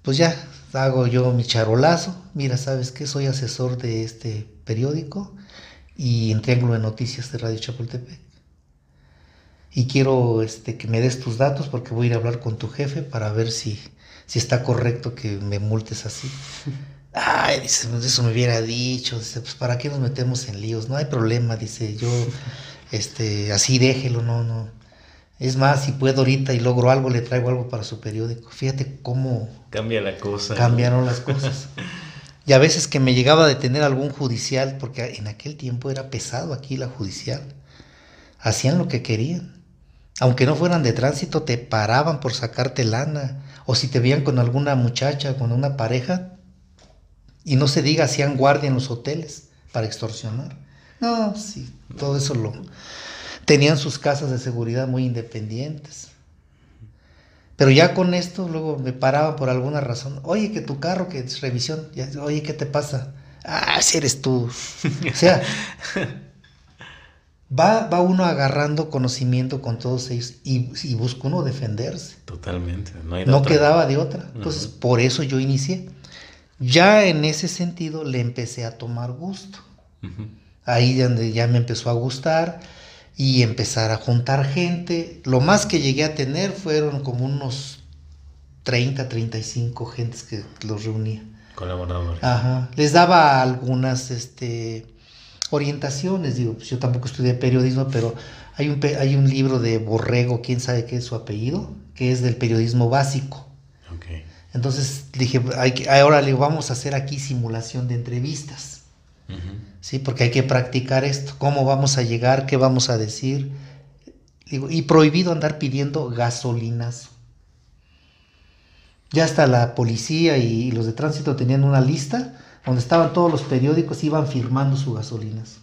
[SPEAKER 3] Pues ya, hago yo mi charolazo, mira, ¿sabes qué? Soy asesor de este periódico y en Triángulo de Noticias de Radio Chapultepec. Y quiero este, que me des tus datos porque voy a ir a hablar con tu jefe para ver si, si está correcto que me multes así. Ay, dice, pues eso me hubiera dicho, dice, pues para qué nos metemos en líos, no hay problema, dice, yo, este, así déjelo, no, no, es más, si puedo ahorita y logro algo, le traigo algo para su periódico. Fíjate cómo...
[SPEAKER 1] Cambia la cosa.
[SPEAKER 3] Cambiaron las cosas. y a veces que me llegaba a detener algún judicial, porque en aquel tiempo era pesado aquí la judicial. Hacían lo que querían. Aunque no fueran de tránsito, te paraban por sacarte lana. O si te veían con alguna muchacha, con una pareja, y no se diga, hacían guardia en los hoteles para extorsionar. No, sí, todo eso lo tenían sus casas de seguridad muy independientes. Pero ya con esto, luego me paraba por alguna razón. Oye, que tu carro, que es revisión. Oye, ¿qué te pasa? Ah, si eres tú. o sea, va, va uno agarrando conocimiento con todos ellos y, y busca uno defenderse.
[SPEAKER 1] Totalmente.
[SPEAKER 3] No, quedaba de otra. Entonces, por eso yo inicié. Ya en ese sentido le empecé a tomar gusto. Ahí donde ya me empezó a gustar y empezar a juntar gente. Lo más que llegué a tener fueron como unos 30, 35 gentes que los reunía.
[SPEAKER 1] Colaboradores.
[SPEAKER 3] Ajá. Les daba algunas este, orientaciones, digo, pues yo tampoco estudié periodismo, pero Hay un, hay un libro de Borrego, quién sabe qué es su apellido, que es del periodismo básico. Entonces dije, hay ahora le vamos a hacer aquí simulación de entrevistas. Sí, porque hay que practicar esto. ¿Cómo vamos a llegar? ¿Qué vamos a decir? y prohibido andar pidiendo gasolinas. Ya hasta la policía y los de tránsito tenían una lista donde estaban todos los periódicos, iban firmando su gasolinas.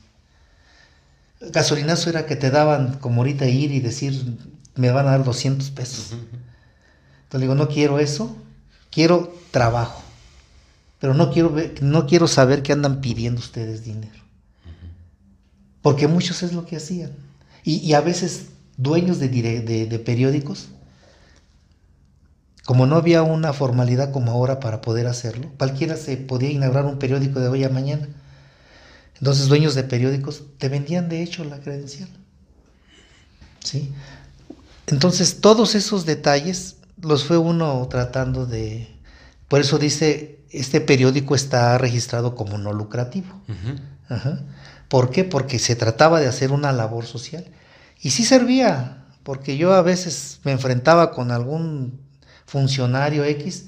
[SPEAKER 3] Gasolinazo era que te daban, como ahorita ir y decir, me van a dar 200 pesos. Entonces digo, no quiero eso, quiero trabajo. Pero no quiero, no quiero saber que andan pidiendo ustedes dinero. Porque muchos es lo que hacían. Y, a veces dueños de, de periódicos como no había una formalidad como ahora para poder hacerlo, cualquiera se podía inaugurar un periódico de hoy a mañana. Entonces, dueños de periódicos te vendían de hecho la credencial. ¿Sí? Entonces, todos esos detalles los fue uno tratando de... Por eso dice, este periódico está registrado como no lucrativo. ¿Por qué? Porque se trataba de hacer una labor social. Y sí servía, porque yo a veces me enfrentaba con algún funcionario X,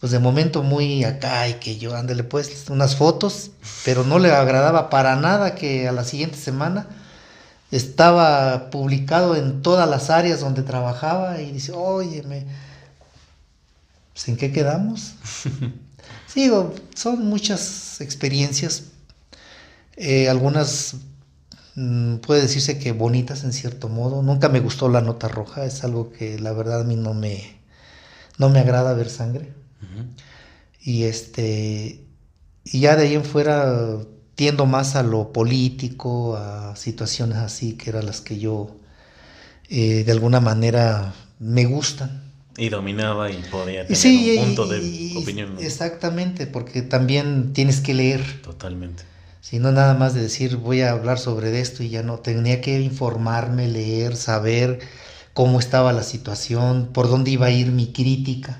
[SPEAKER 3] pues de momento muy acá y que yo ándale pues unas fotos, pero no le agradaba para nada que a la siguiente semana estaba publicado en todas las áreas donde trabajaba y dice, oye, me... Pues, ¿en qué quedamos? sí, son muchas experiencias, eh, algunas mm, puede decirse que bonitas en cierto modo. Nunca me gustó la nota roja, es algo que la verdad a mí no me, no me agrada ver sangre. Y este, y ya de ahí en fuera tiendo más a lo político, a situaciones así, que eran las que yo eh, de alguna manera me gustan.
[SPEAKER 1] Y dominaba y podía tener un punto de opinión.
[SPEAKER 3] Exactamente, porque también tienes que leer.
[SPEAKER 1] Totalmente.
[SPEAKER 3] Si no nada más de decir voy a hablar sobre esto y ya no, tenía que informarme, leer, saber cómo estaba la situación, por dónde iba a ir mi crítica,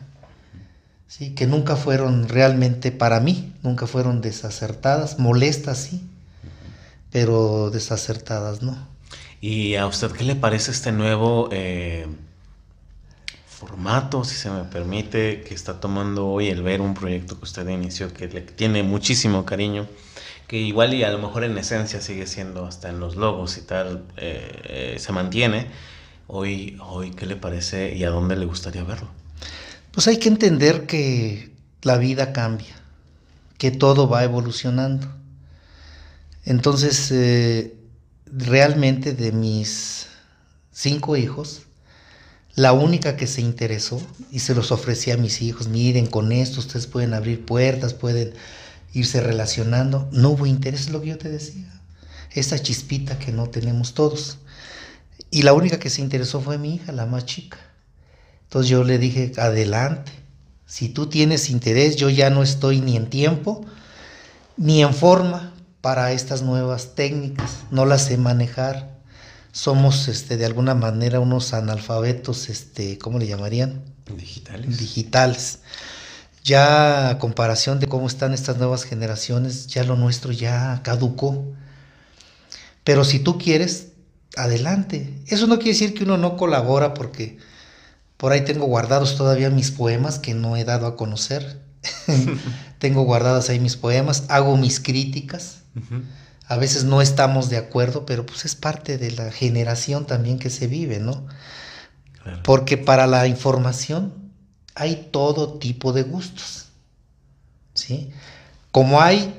[SPEAKER 3] ¿sí? que nunca fueron realmente para mí, nunca fueron desacertadas, molestas sí, pero desacertadas no.
[SPEAKER 1] ¿Y a usted qué le parece este nuevo eh, formato, si se me permite, que está tomando hoy el ver un proyecto que usted inició, que le tiene muchísimo cariño? que igual y a lo mejor en esencia sigue siendo hasta en los logos y tal, eh, eh, se mantiene, Hoy, hoy, ¿qué le parece y a dónde le gustaría verlo?
[SPEAKER 3] Pues hay que entender que la vida cambia, que todo va evolucionando. Entonces, eh, realmente de mis cinco hijos, la única que se interesó y se los ofrecía a mis hijos, miren, con esto ustedes pueden abrir puertas, pueden irse relacionando, no hubo interés, es lo que yo te decía, esa chispita que no tenemos todos. Y la única que se interesó fue mi hija, la más chica. Entonces yo le dije, adelante, si tú tienes interés, yo ya no estoy ni en tiempo ni en forma para estas nuevas técnicas, no las sé manejar. Somos este, de alguna manera unos analfabetos, este, ¿cómo le llamarían?
[SPEAKER 1] Digitales.
[SPEAKER 3] Digitales. Ya a comparación de cómo están estas nuevas generaciones, ya lo nuestro ya caducó. Pero si tú quieres, adelante. Eso no quiere decir que uno no colabora porque por ahí tengo guardados todavía mis poemas que no he dado a conocer. tengo guardadas ahí mis poemas, hago mis críticas. A veces no estamos de acuerdo, pero pues es parte de la generación también que se vive, ¿no? Porque para la información hay todo tipo de gustos. ¿Sí? Como hay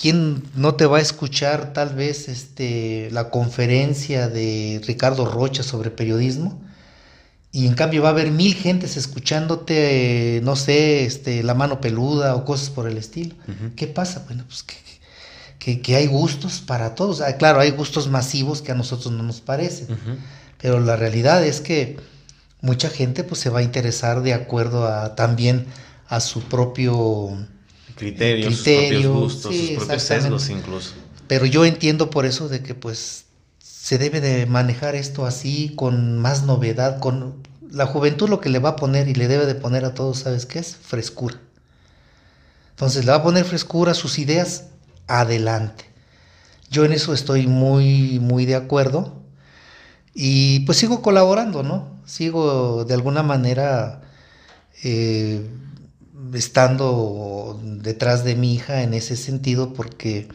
[SPEAKER 3] ¿Quién no te va a escuchar tal vez este, la conferencia de Ricardo Rocha sobre periodismo? Y en cambio va a haber mil gentes escuchándote, no sé, este, la mano peluda o cosas por el estilo. ¿Qué pasa? Bueno, pues que, que, hay gustos para todos. Ah, claro, hay gustos masivos que a nosotros no nos parecen. Pero la realidad es que mucha gente pues, se va a interesar de acuerdo a también a su propio
[SPEAKER 1] criterios, sus propios gustos, sus propios sesgos incluso.
[SPEAKER 3] Pero yo entiendo por eso de que pues se debe de manejar esto así, con más novedad, con la juventud lo que le va a poner y le debe de poner a todos, ¿sabes qué es? Frescura. Entonces le va a poner frescura a sus ideas, adelante. Yo en eso estoy muy, muy de acuerdo, Y pues sigo colaborando, ¿no? Sigo de alguna manera eh, estando detrás de mi hija en ese sentido porque,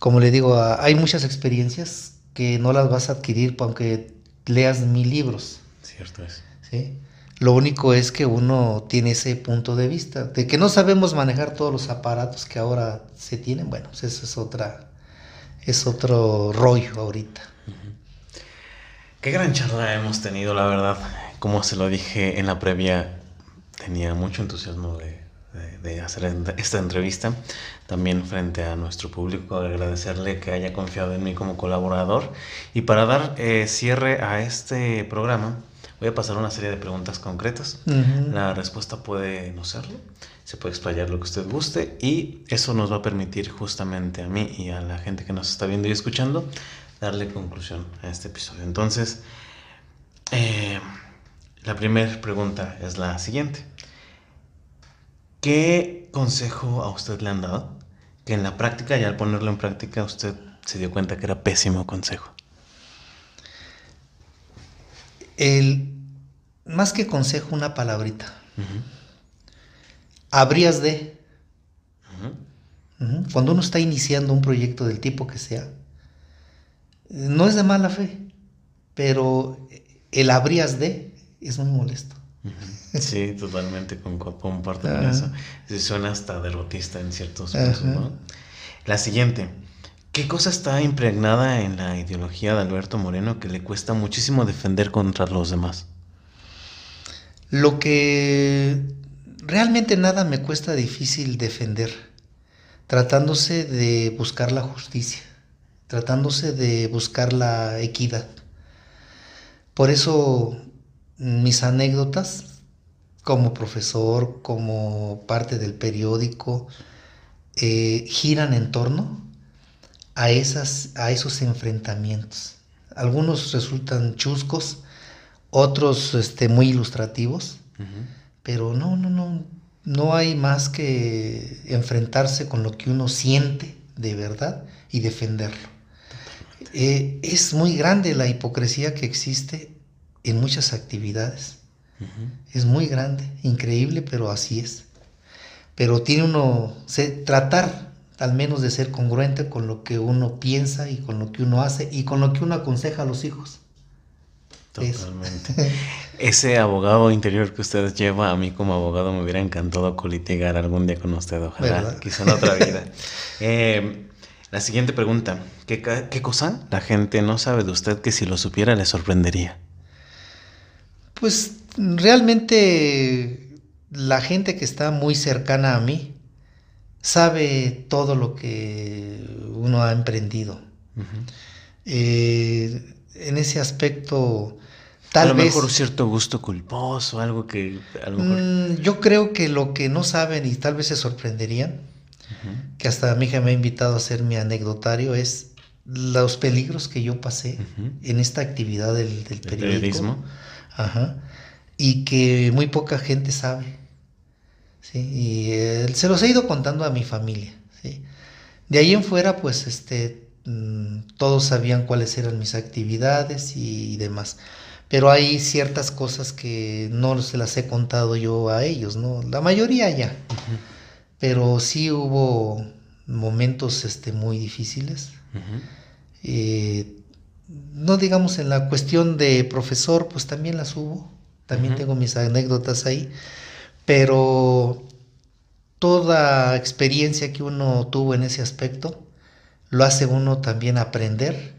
[SPEAKER 3] como le digo, hay muchas experiencias que no las vas a adquirir aunque leas mil libros.
[SPEAKER 1] Cierto es.
[SPEAKER 3] ¿sí? Lo único es que uno tiene ese punto de vista, de que no sabemos manejar todos los aparatos que ahora se tienen, bueno, pues eso es otra, es otro rollo ahorita.
[SPEAKER 1] Qué gran charla hemos tenido, la verdad. Como se lo dije en la previa, tenía mucho entusiasmo de, hacer esta entrevista. También frente a nuestro público, agradecerle que haya confiado en mí como colaborador. Y para dar eh, cierre a este programa, Voy a pasar una serie de preguntas concretas. La respuesta puede no serlo, se puede explayar lo que usted guste y eso nos va a permitir justamente a mí y a la gente que nos está viendo y escuchando darle conclusión a este episodio. Entonces, eh, la primera pregunta es la siguiente. ¿Qué consejo a usted le han dado que en la práctica y al ponerlo en práctica usted se dio cuenta que era pésimo consejo?
[SPEAKER 3] El, más que consejo, una palabrita. Habrías de. Cuando uno está iniciando un proyecto del tipo que sea, no es de mala fe, pero el habrías de es muy molesto.
[SPEAKER 1] Sí, totalmente comparto con eso. suena hasta derrotista en ciertos puntos, La siguiente. ¿Qué cosa está impregnada en la ideología de Alberto Moreno que le cuesta muchísimo defender contra los demás?
[SPEAKER 3] Lo que realmente nada me cuesta difícil defender, tratándose de buscar la justicia, tratándose de buscar la equidad. Por eso mis anécdotas como profesor, como parte del periódico, eh, giran en torno a, esas, a esos enfrentamientos. Algunos resultan chuscos, otros este, muy ilustrativos, pero no, no, no, no hay más que enfrentarse con lo que uno siente de verdad y defenderlo. Eh, es muy grande la hipocresía que existe en muchas actividades. Es muy grande, increíble, pero así es. Pero tiene uno, se, tratar al menos de ser congruente con lo que uno piensa y con lo que uno hace y con lo que uno aconseja a los hijos.
[SPEAKER 1] Totalmente. Ese abogado interior que usted lleva, a mí como abogado me hubiera encantado colitigar algún día con usted, ojalá, quizá en otra vida. Eh, la siguiente pregunta, ¿Qué, ¿qué cosa la gente no sabe de usted que si lo supiera le sorprendería?
[SPEAKER 3] Pues realmente la gente que está muy cercana a mí sabe todo lo que uno ha emprendido. Eh, en ese aspecto
[SPEAKER 1] a lo mejor cierto gusto culposo, algo que...
[SPEAKER 3] Mm, yo creo que lo que no saben y tal vez se sorprenderían, que hasta mi hija me ha invitado a hacer mi anecdotario, es los peligros que yo pasé en esta actividad del, periodismo. Ajá, y que muy poca gente sabe. ¿sí? Y eh, se los he ido contando a mi familia. ¿sí? De ahí en fuera, pues este, mm, todos sabían cuáles eran mis actividades y demás pero hay ciertas cosas que no se las he contado yo a ellos, ¿no? La mayoría ya. Pero sí hubo momentos este, muy difíciles. Eh, no digamos en la cuestión de profesor, pues también las hubo. También tengo mis anécdotas ahí. Pero toda experiencia que uno tuvo en ese aspecto lo hace uno también aprender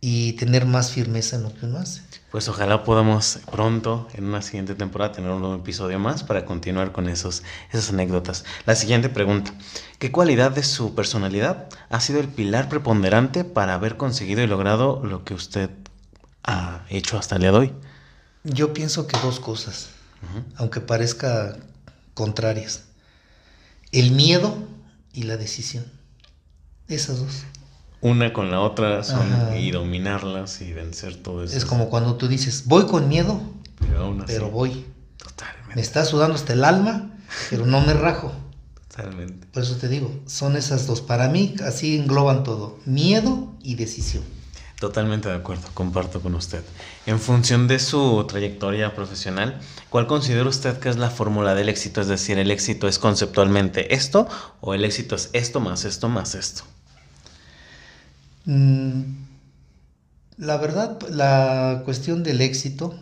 [SPEAKER 3] y tener más firmeza en lo que uno hace.
[SPEAKER 1] Pues ojalá podamos pronto, en una siguiente temporada, tener un nuevo episodio más para continuar con esos, esas anécdotas. La siguiente pregunta. ¿Qué cualidad de su personalidad ha sido el pilar preponderante para haber conseguido y logrado lo que usted ha hecho hasta el día de hoy?
[SPEAKER 3] Yo pienso que dos cosas, aunque parezca contrarias. El miedo y la decisión. Esas dos
[SPEAKER 1] una con la otra y dominarlas y vencer todo eso.
[SPEAKER 3] Es como cuando tú dices, voy con miedo, pero, voy. Totalmente. Me está sudando hasta el alma, pero no me rajo. Totalmente. Por eso te digo, son esas dos. Para mí, así engloban todo: miedo y decisión.
[SPEAKER 1] Totalmente de acuerdo, comparto con usted. En función de su trayectoria profesional, ¿cuál considera usted que es la fórmula del éxito? Es decir, ¿el éxito es conceptualmente esto o el éxito es esto más esto más esto?
[SPEAKER 3] Mm, la verdad, la cuestión del éxito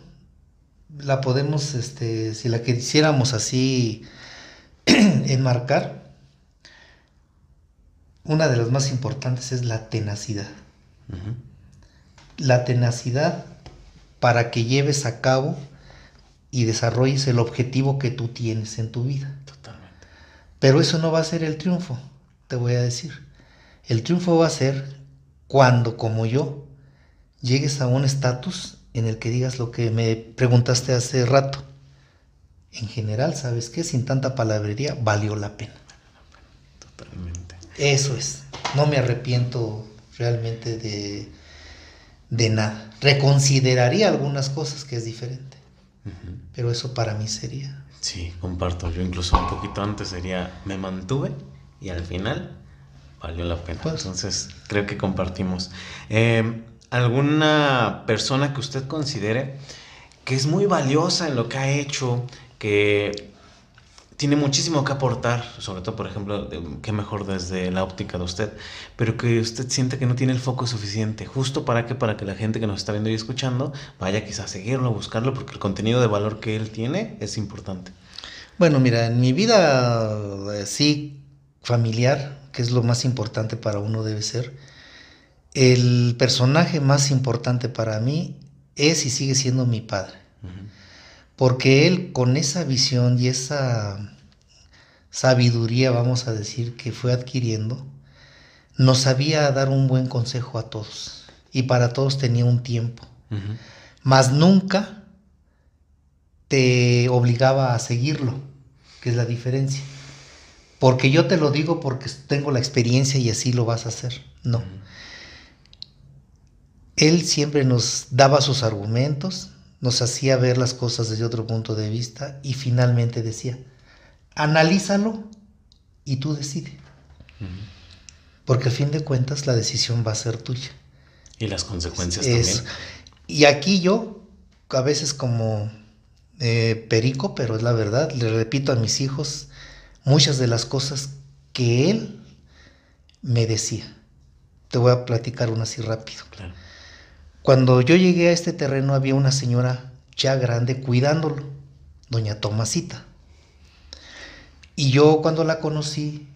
[SPEAKER 3] la podemos, este, si la quisiéramos así enmarcar, una de las más importantes es la tenacidad. La tenacidad para que lleves a cabo y desarrolles el objetivo que tú tienes en tu vida. Totalmente. Pero eso no va a ser el triunfo, te voy a decir. El triunfo va a ser cuando, como yo, llegues a un estatus en el que digas lo que me preguntaste hace rato. En general, ¿sabes qué? Sin tanta palabrería, valió la pena. Totalmente. Eso es. No me arrepiento realmente de, de nada. Reconsideraría algunas cosas que es diferente. Pero eso para mí sería.
[SPEAKER 1] Sí, comparto. Yo incluso un poquito antes sería, me mantuve y al final valió la pena. Pues Entonces, creo que compartimos. Eh, alguna persona que usted considere que es muy valiosa en lo que ha hecho, que tiene muchísimo que aportar, sobre todo, por ejemplo, qué mejor desde la óptica de usted, pero que usted siente que no tiene el foco suficiente, justo para que para que la gente que nos está viendo y escuchando vaya quizás a seguirlo, a buscarlo, porque el contenido de valor que él tiene es importante.
[SPEAKER 3] Bueno, mira, en mi vida eh, sí familiar, que es lo más importante para uno debe ser, el personaje más importante para mí es y sigue siendo mi padre. Porque él con esa visión y esa sabiduría, vamos a decir, que fue adquiriendo, nos sabía dar un buen consejo a todos. Y para todos tenía un tiempo. Mas nunca te obligaba a seguirlo, que es la diferencia. Porque yo te lo digo porque tengo la experiencia y así lo vas a hacer. No él siempre nos daba sus argumentos, nos hacía ver las cosas desde otro punto de vista y finalmente decía, analízalo y tú decide. Porque al fin de cuentas la decisión va a ser tuya.
[SPEAKER 1] Y las consecuencias también.
[SPEAKER 3] Y aquí yo, a veces como eh, perico, pero es la verdad, le repito a mis hijos muchas de las cosas que él me decía. Te voy a platicar una así rápido. Claro. Cuando yo llegué a este terreno había una señora ya grande cuidándolo, doña Tomasita. Y yo cuando la conocí,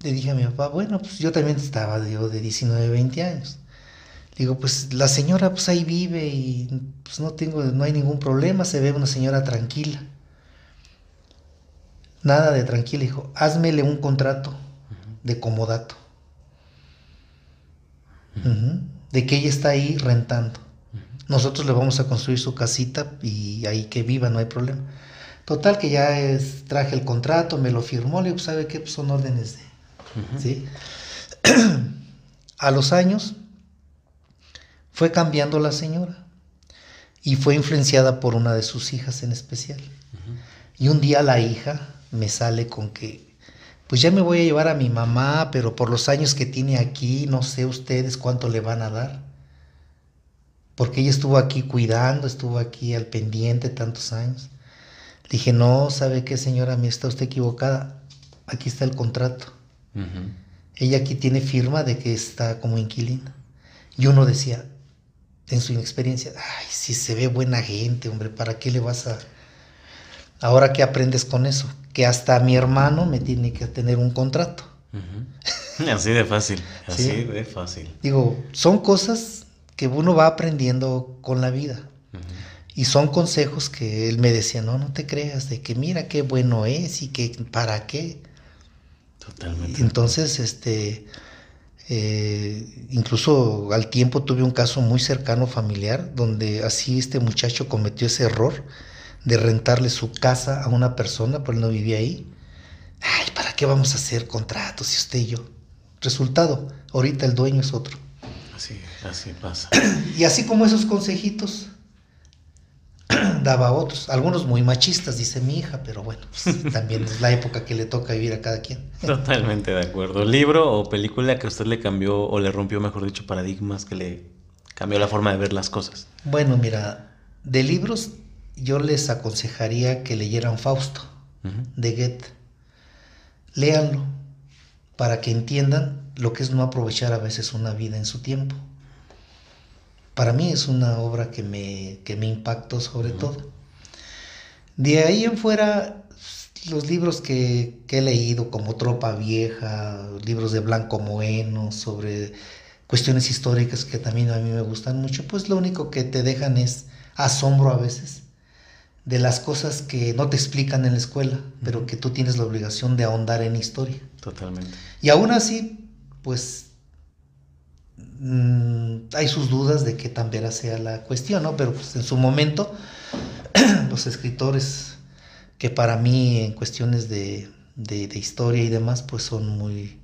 [SPEAKER 3] le dije a mi papá, bueno, pues yo también estaba de 19, 20 años. Digo, pues la señora pues ahí vive y pues no tengo, no hay ningún problema, se ve una señora tranquila. Nada de tranquila, dijo, házmele un contrato de comodato de que ella está ahí rentando. Nosotros le vamos a construir su casita y ahí que viva, no hay problema. Total que ya es, traje el contrato, me lo firmó, le digo, ¿sabe qué? Pues son órdenes de... ¿sí? a los años fue cambiando la señora y fue influenciada por una de sus hijas en especial. Y un día la hija me sale con que pues ya me voy a llevar a mi mamá, pero por los años que tiene aquí, no sé ustedes cuánto le van a dar. Porque ella estuvo aquí cuidando, estuvo aquí al pendiente tantos años. Dije, no, ¿sabe qué, señora? Me está usted equivocada. Aquí está el contrato. Ella aquí tiene firma de que está como inquilina. Y uno decía, en su inexperiencia, ay, si se ve buena gente, hombre, ¿para qué le vas a... Ahora qué aprendes con eso? que hasta mi hermano me tiene que tener un contrato.
[SPEAKER 1] Así de fácil, así de fácil.
[SPEAKER 3] Digo, son cosas que uno va aprendiendo con la vida. Y son consejos que él me decía, no, no te creas, de que mira qué bueno es y que para qué. Totalmente. Entonces, este, eh, incluso al tiempo tuve un caso muy cercano familiar donde así este muchacho cometió ese error de rentarle su casa a una persona, él no vivía ahí. Ay, ¿para qué vamos a hacer contratos si usted y yo? Resultado, ahorita el dueño es otro.
[SPEAKER 1] Así, así pasa.
[SPEAKER 3] Y así como esos consejitos, daba otros, algunos muy machistas, dice mi hija, pero bueno, pues, también es la época que le toca vivir a cada quien.
[SPEAKER 1] Totalmente de acuerdo. ¿Libro o película que a usted le cambió o le rompió, mejor dicho, paradigmas que le cambió la forma de ver las cosas.
[SPEAKER 3] Bueno, mira, de libros yo les aconsejaría que leyeran Fausto de Goethe. Léanlo para que entiendan lo que es no aprovechar a veces una vida en su tiempo. Para mí es una obra que me, que me impactó sobre todo. De ahí en fuera, los libros que, que, he leído, como Tropa Vieja, libros de Blanco Moeno, sobre cuestiones históricas que también a mí me gustan mucho, pues lo único que te dejan es asombro a veces de las cosas que no te explican en la escuela, pero que tú tienes la obligación de ahondar en historia.
[SPEAKER 1] Totalmente.
[SPEAKER 3] Y aún así, pues mmm, hay sus dudas de que tan vera sea la cuestión, ¿no? Pero pues en su momento, los escritores que para mí en cuestiones de, de, de historia y demás, pues son muy,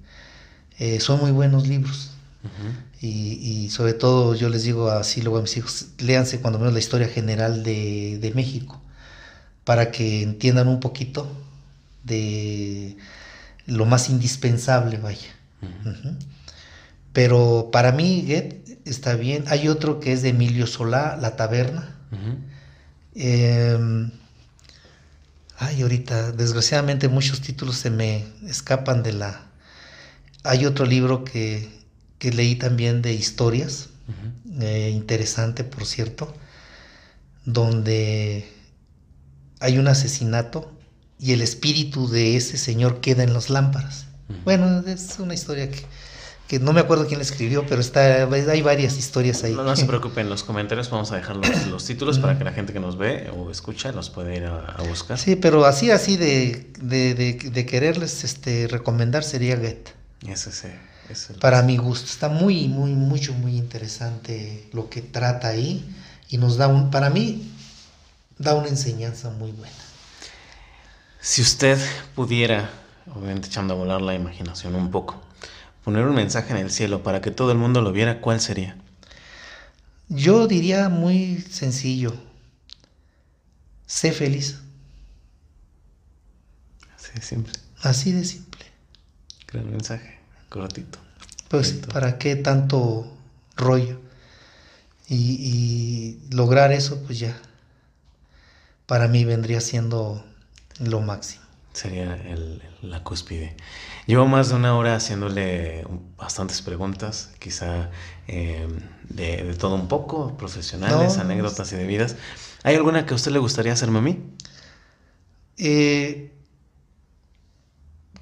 [SPEAKER 3] eh, son muy buenos libros. Uh -huh. y, y, sobre todo yo les digo así luego a mis hijos, léanse cuando menos la historia general de, de México, para que entiendan un poquito de lo más indispensable, vaya. Uh -huh. Uh -huh. Pero para mí, Get está bien. Hay otro que es de Emilio Solá, La Taberna. Uh -huh. eh, ay, ahorita, desgraciadamente muchos títulos se me escapan de la... Hay otro libro que, que leí también de historias, eh, interesante, por cierto, donde hay un asesinato y el espíritu de ese señor queda en las lámparas. Uh -huh. Bueno, es una historia que que no me acuerdo quién la escribió, pero está, hay varias historias ahí.
[SPEAKER 1] No, no se preocupen, en los comentarios vamos a dejar los, los títulos para que la gente que nos ve o escucha los pueda ir a, a buscar.
[SPEAKER 3] Sí, pero así, así de, de, de, de quererles este, recomendar sería Get.
[SPEAKER 1] Ese sí. Ese
[SPEAKER 3] para mi gusto, está muy, muy, mucho, muy interesante lo que trata ahí y nos da un, para mí, da una enseñanza muy buena.
[SPEAKER 1] Si usted pudiera, obviamente echando a volar la imaginación un poco, poner un mensaje en el cielo para que todo el mundo lo viera, ¿cuál sería?
[SPEAKER 3] Yo diría muy sencillo. Sé feliz.
[SPEAKER 1] Así de simple.
[SPEAKER 3] Así de simple.
[SPEAKER 1] Gran mensaje, cortito.
[SPEAKER 3] Pues, cortito. ¿para qué tanto rollo? Y, y, lograr eso, pues ya, para mí vendría siendo lo máximo.
[SPEAKER 1] Sería el, la cúspide. Llevo más de una hora haciéndole bastantes preguntas, quizá eh, de, de, todo un poco, profesionales, no, anécdotas y de vidas. ¿Hay alguna que a usted le gustaría hacerme a mí?
[SPEAKER 3] Eh,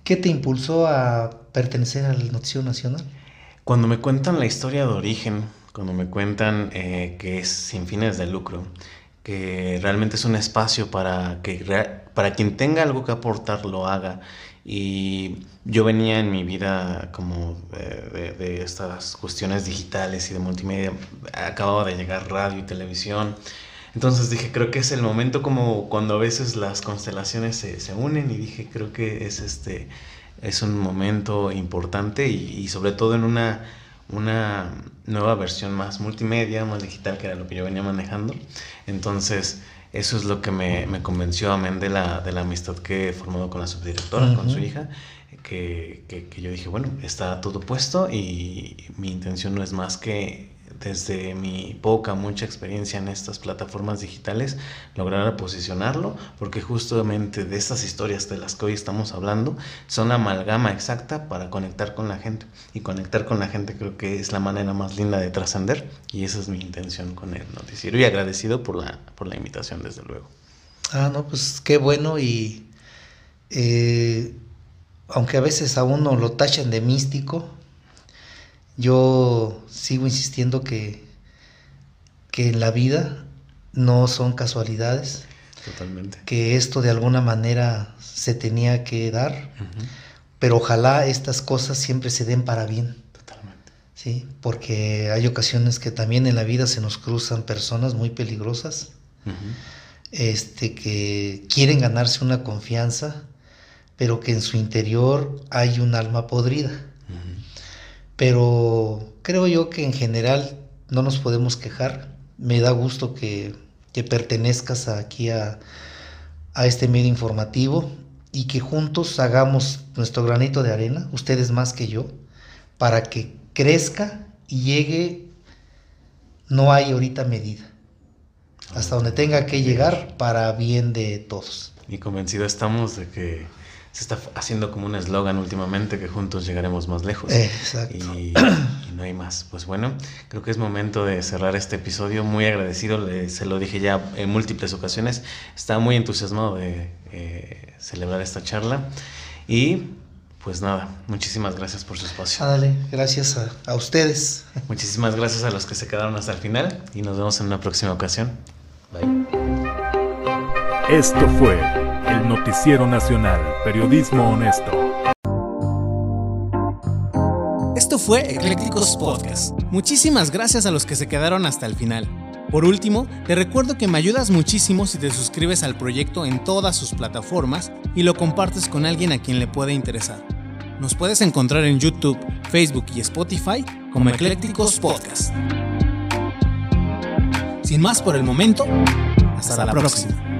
[SPEAKER 3] ¿Qué te impulsó a pertenecer al Noticiero Nacional?
[SPEAKER 1] Cuando me cuentan la historia de origen, cuando me cuentan eh, que es sin fines de lucro, que realmente es un espacio para que para quien tenga algo que aportar lo haga. Y yo venía en mi vida como de, de, de, estas cuestiones digitales y de multimedia. Acababa de llegar radio y televisión. Entonces dije creo que es el momento como cuando a veces las constelaciones se, se unen y dije creo que es este es un momento importante y, y sobre todo en una una nueva versión más multimedia, más digital, que era lo que yo venía manejando. Entonces, eso es lo que me, me convenció, amén de la, de la amistad que he formado con la subdirectora, uh -huh. con su hija, que, que, que, yo dije, bueno, está todo puesto y mi intención no es más que desde mi poca, mucha experiencia en estas plataformas digitales, lograr posicionarlo, porque justamente de estas historias de las que hoy estamos hablando son la amalgama exacta para conectar con la gente. Y conectar con la gente creo que es la manera más linda de trascender, y esa es mi intención con el noticiero. Y agradecido por la, por la invitación, desde luego.
[SPEAKER 3] Ah, no, pues qué bueno y eh, aunque a veces a uno lo tachan de místico, yo sigo insistiendo que, que en la vida no son casualidades.
[SPEAKER 1] Totalmente.
[SPEAKER 3] Que esto de alguna manera se tenía que dar, uh -huh. pero ojalá estas cosas siempre se den para bien.
[SPEAKER 1] Totalmente.
[SPEAKER 3] Sí, porque hay ocasiones que también en la vida se nos cruzan personas muy peligrosas, uh -huh. este, que quieren ganarse una confianza, pero que en su interior hay un alma podrida. Pero creo yo que en general no nos podemos quejar. Me da gusto que, que pertenezcas aquí a, a, este medio informativo y que juntos hagamos nuestro granito de arena, ustedes más que yo, para que crezca y llegue no hay ahorita medida. Hasta donde tenga que llegar para bien de todos.
[SPEAKER 1] Y convencido estamos de que se está haciendo como un eslogan últimamente que juntos llegaremos más lejos.
[SPEAKER 3] Exacto.
[SPEAKER 1] Y, no hay más. Pues bueno, creo que es momento de cerrar este episodio. Muy agradecido, se lo dije ya en múltiples ocasiones. Estaba muy entusiasmado de eh, celebrar esta charla. Y pues nada, muchísimas gracias por su espacio.
[SPEAKER 3] Dale, gracias a, a ustedes.
[SPEAKER 1] Muchísimas gracias a los que se quedaron hasta el final y nos vemos en una próxima ocasión. Bye.
[SPEAKER 2] Esto fue el Noticiero Nacional, Periodismo Honesto.
[SPEAKER 4] Esto fue Eclécticos Podcast. Muchísimas gracias a los que se quedaron hasta el final. Por último, te recuerdo que me ayudas muchísimo si te suscribes al proyecto en todas sus plataformas y lo compartes con alguien a quien le pueda interesar. Nos puedes encontrar en YouTube, Facebook y Spotify como Eclécticos Podcast. Sin más por el momento, hasta, la, próxima.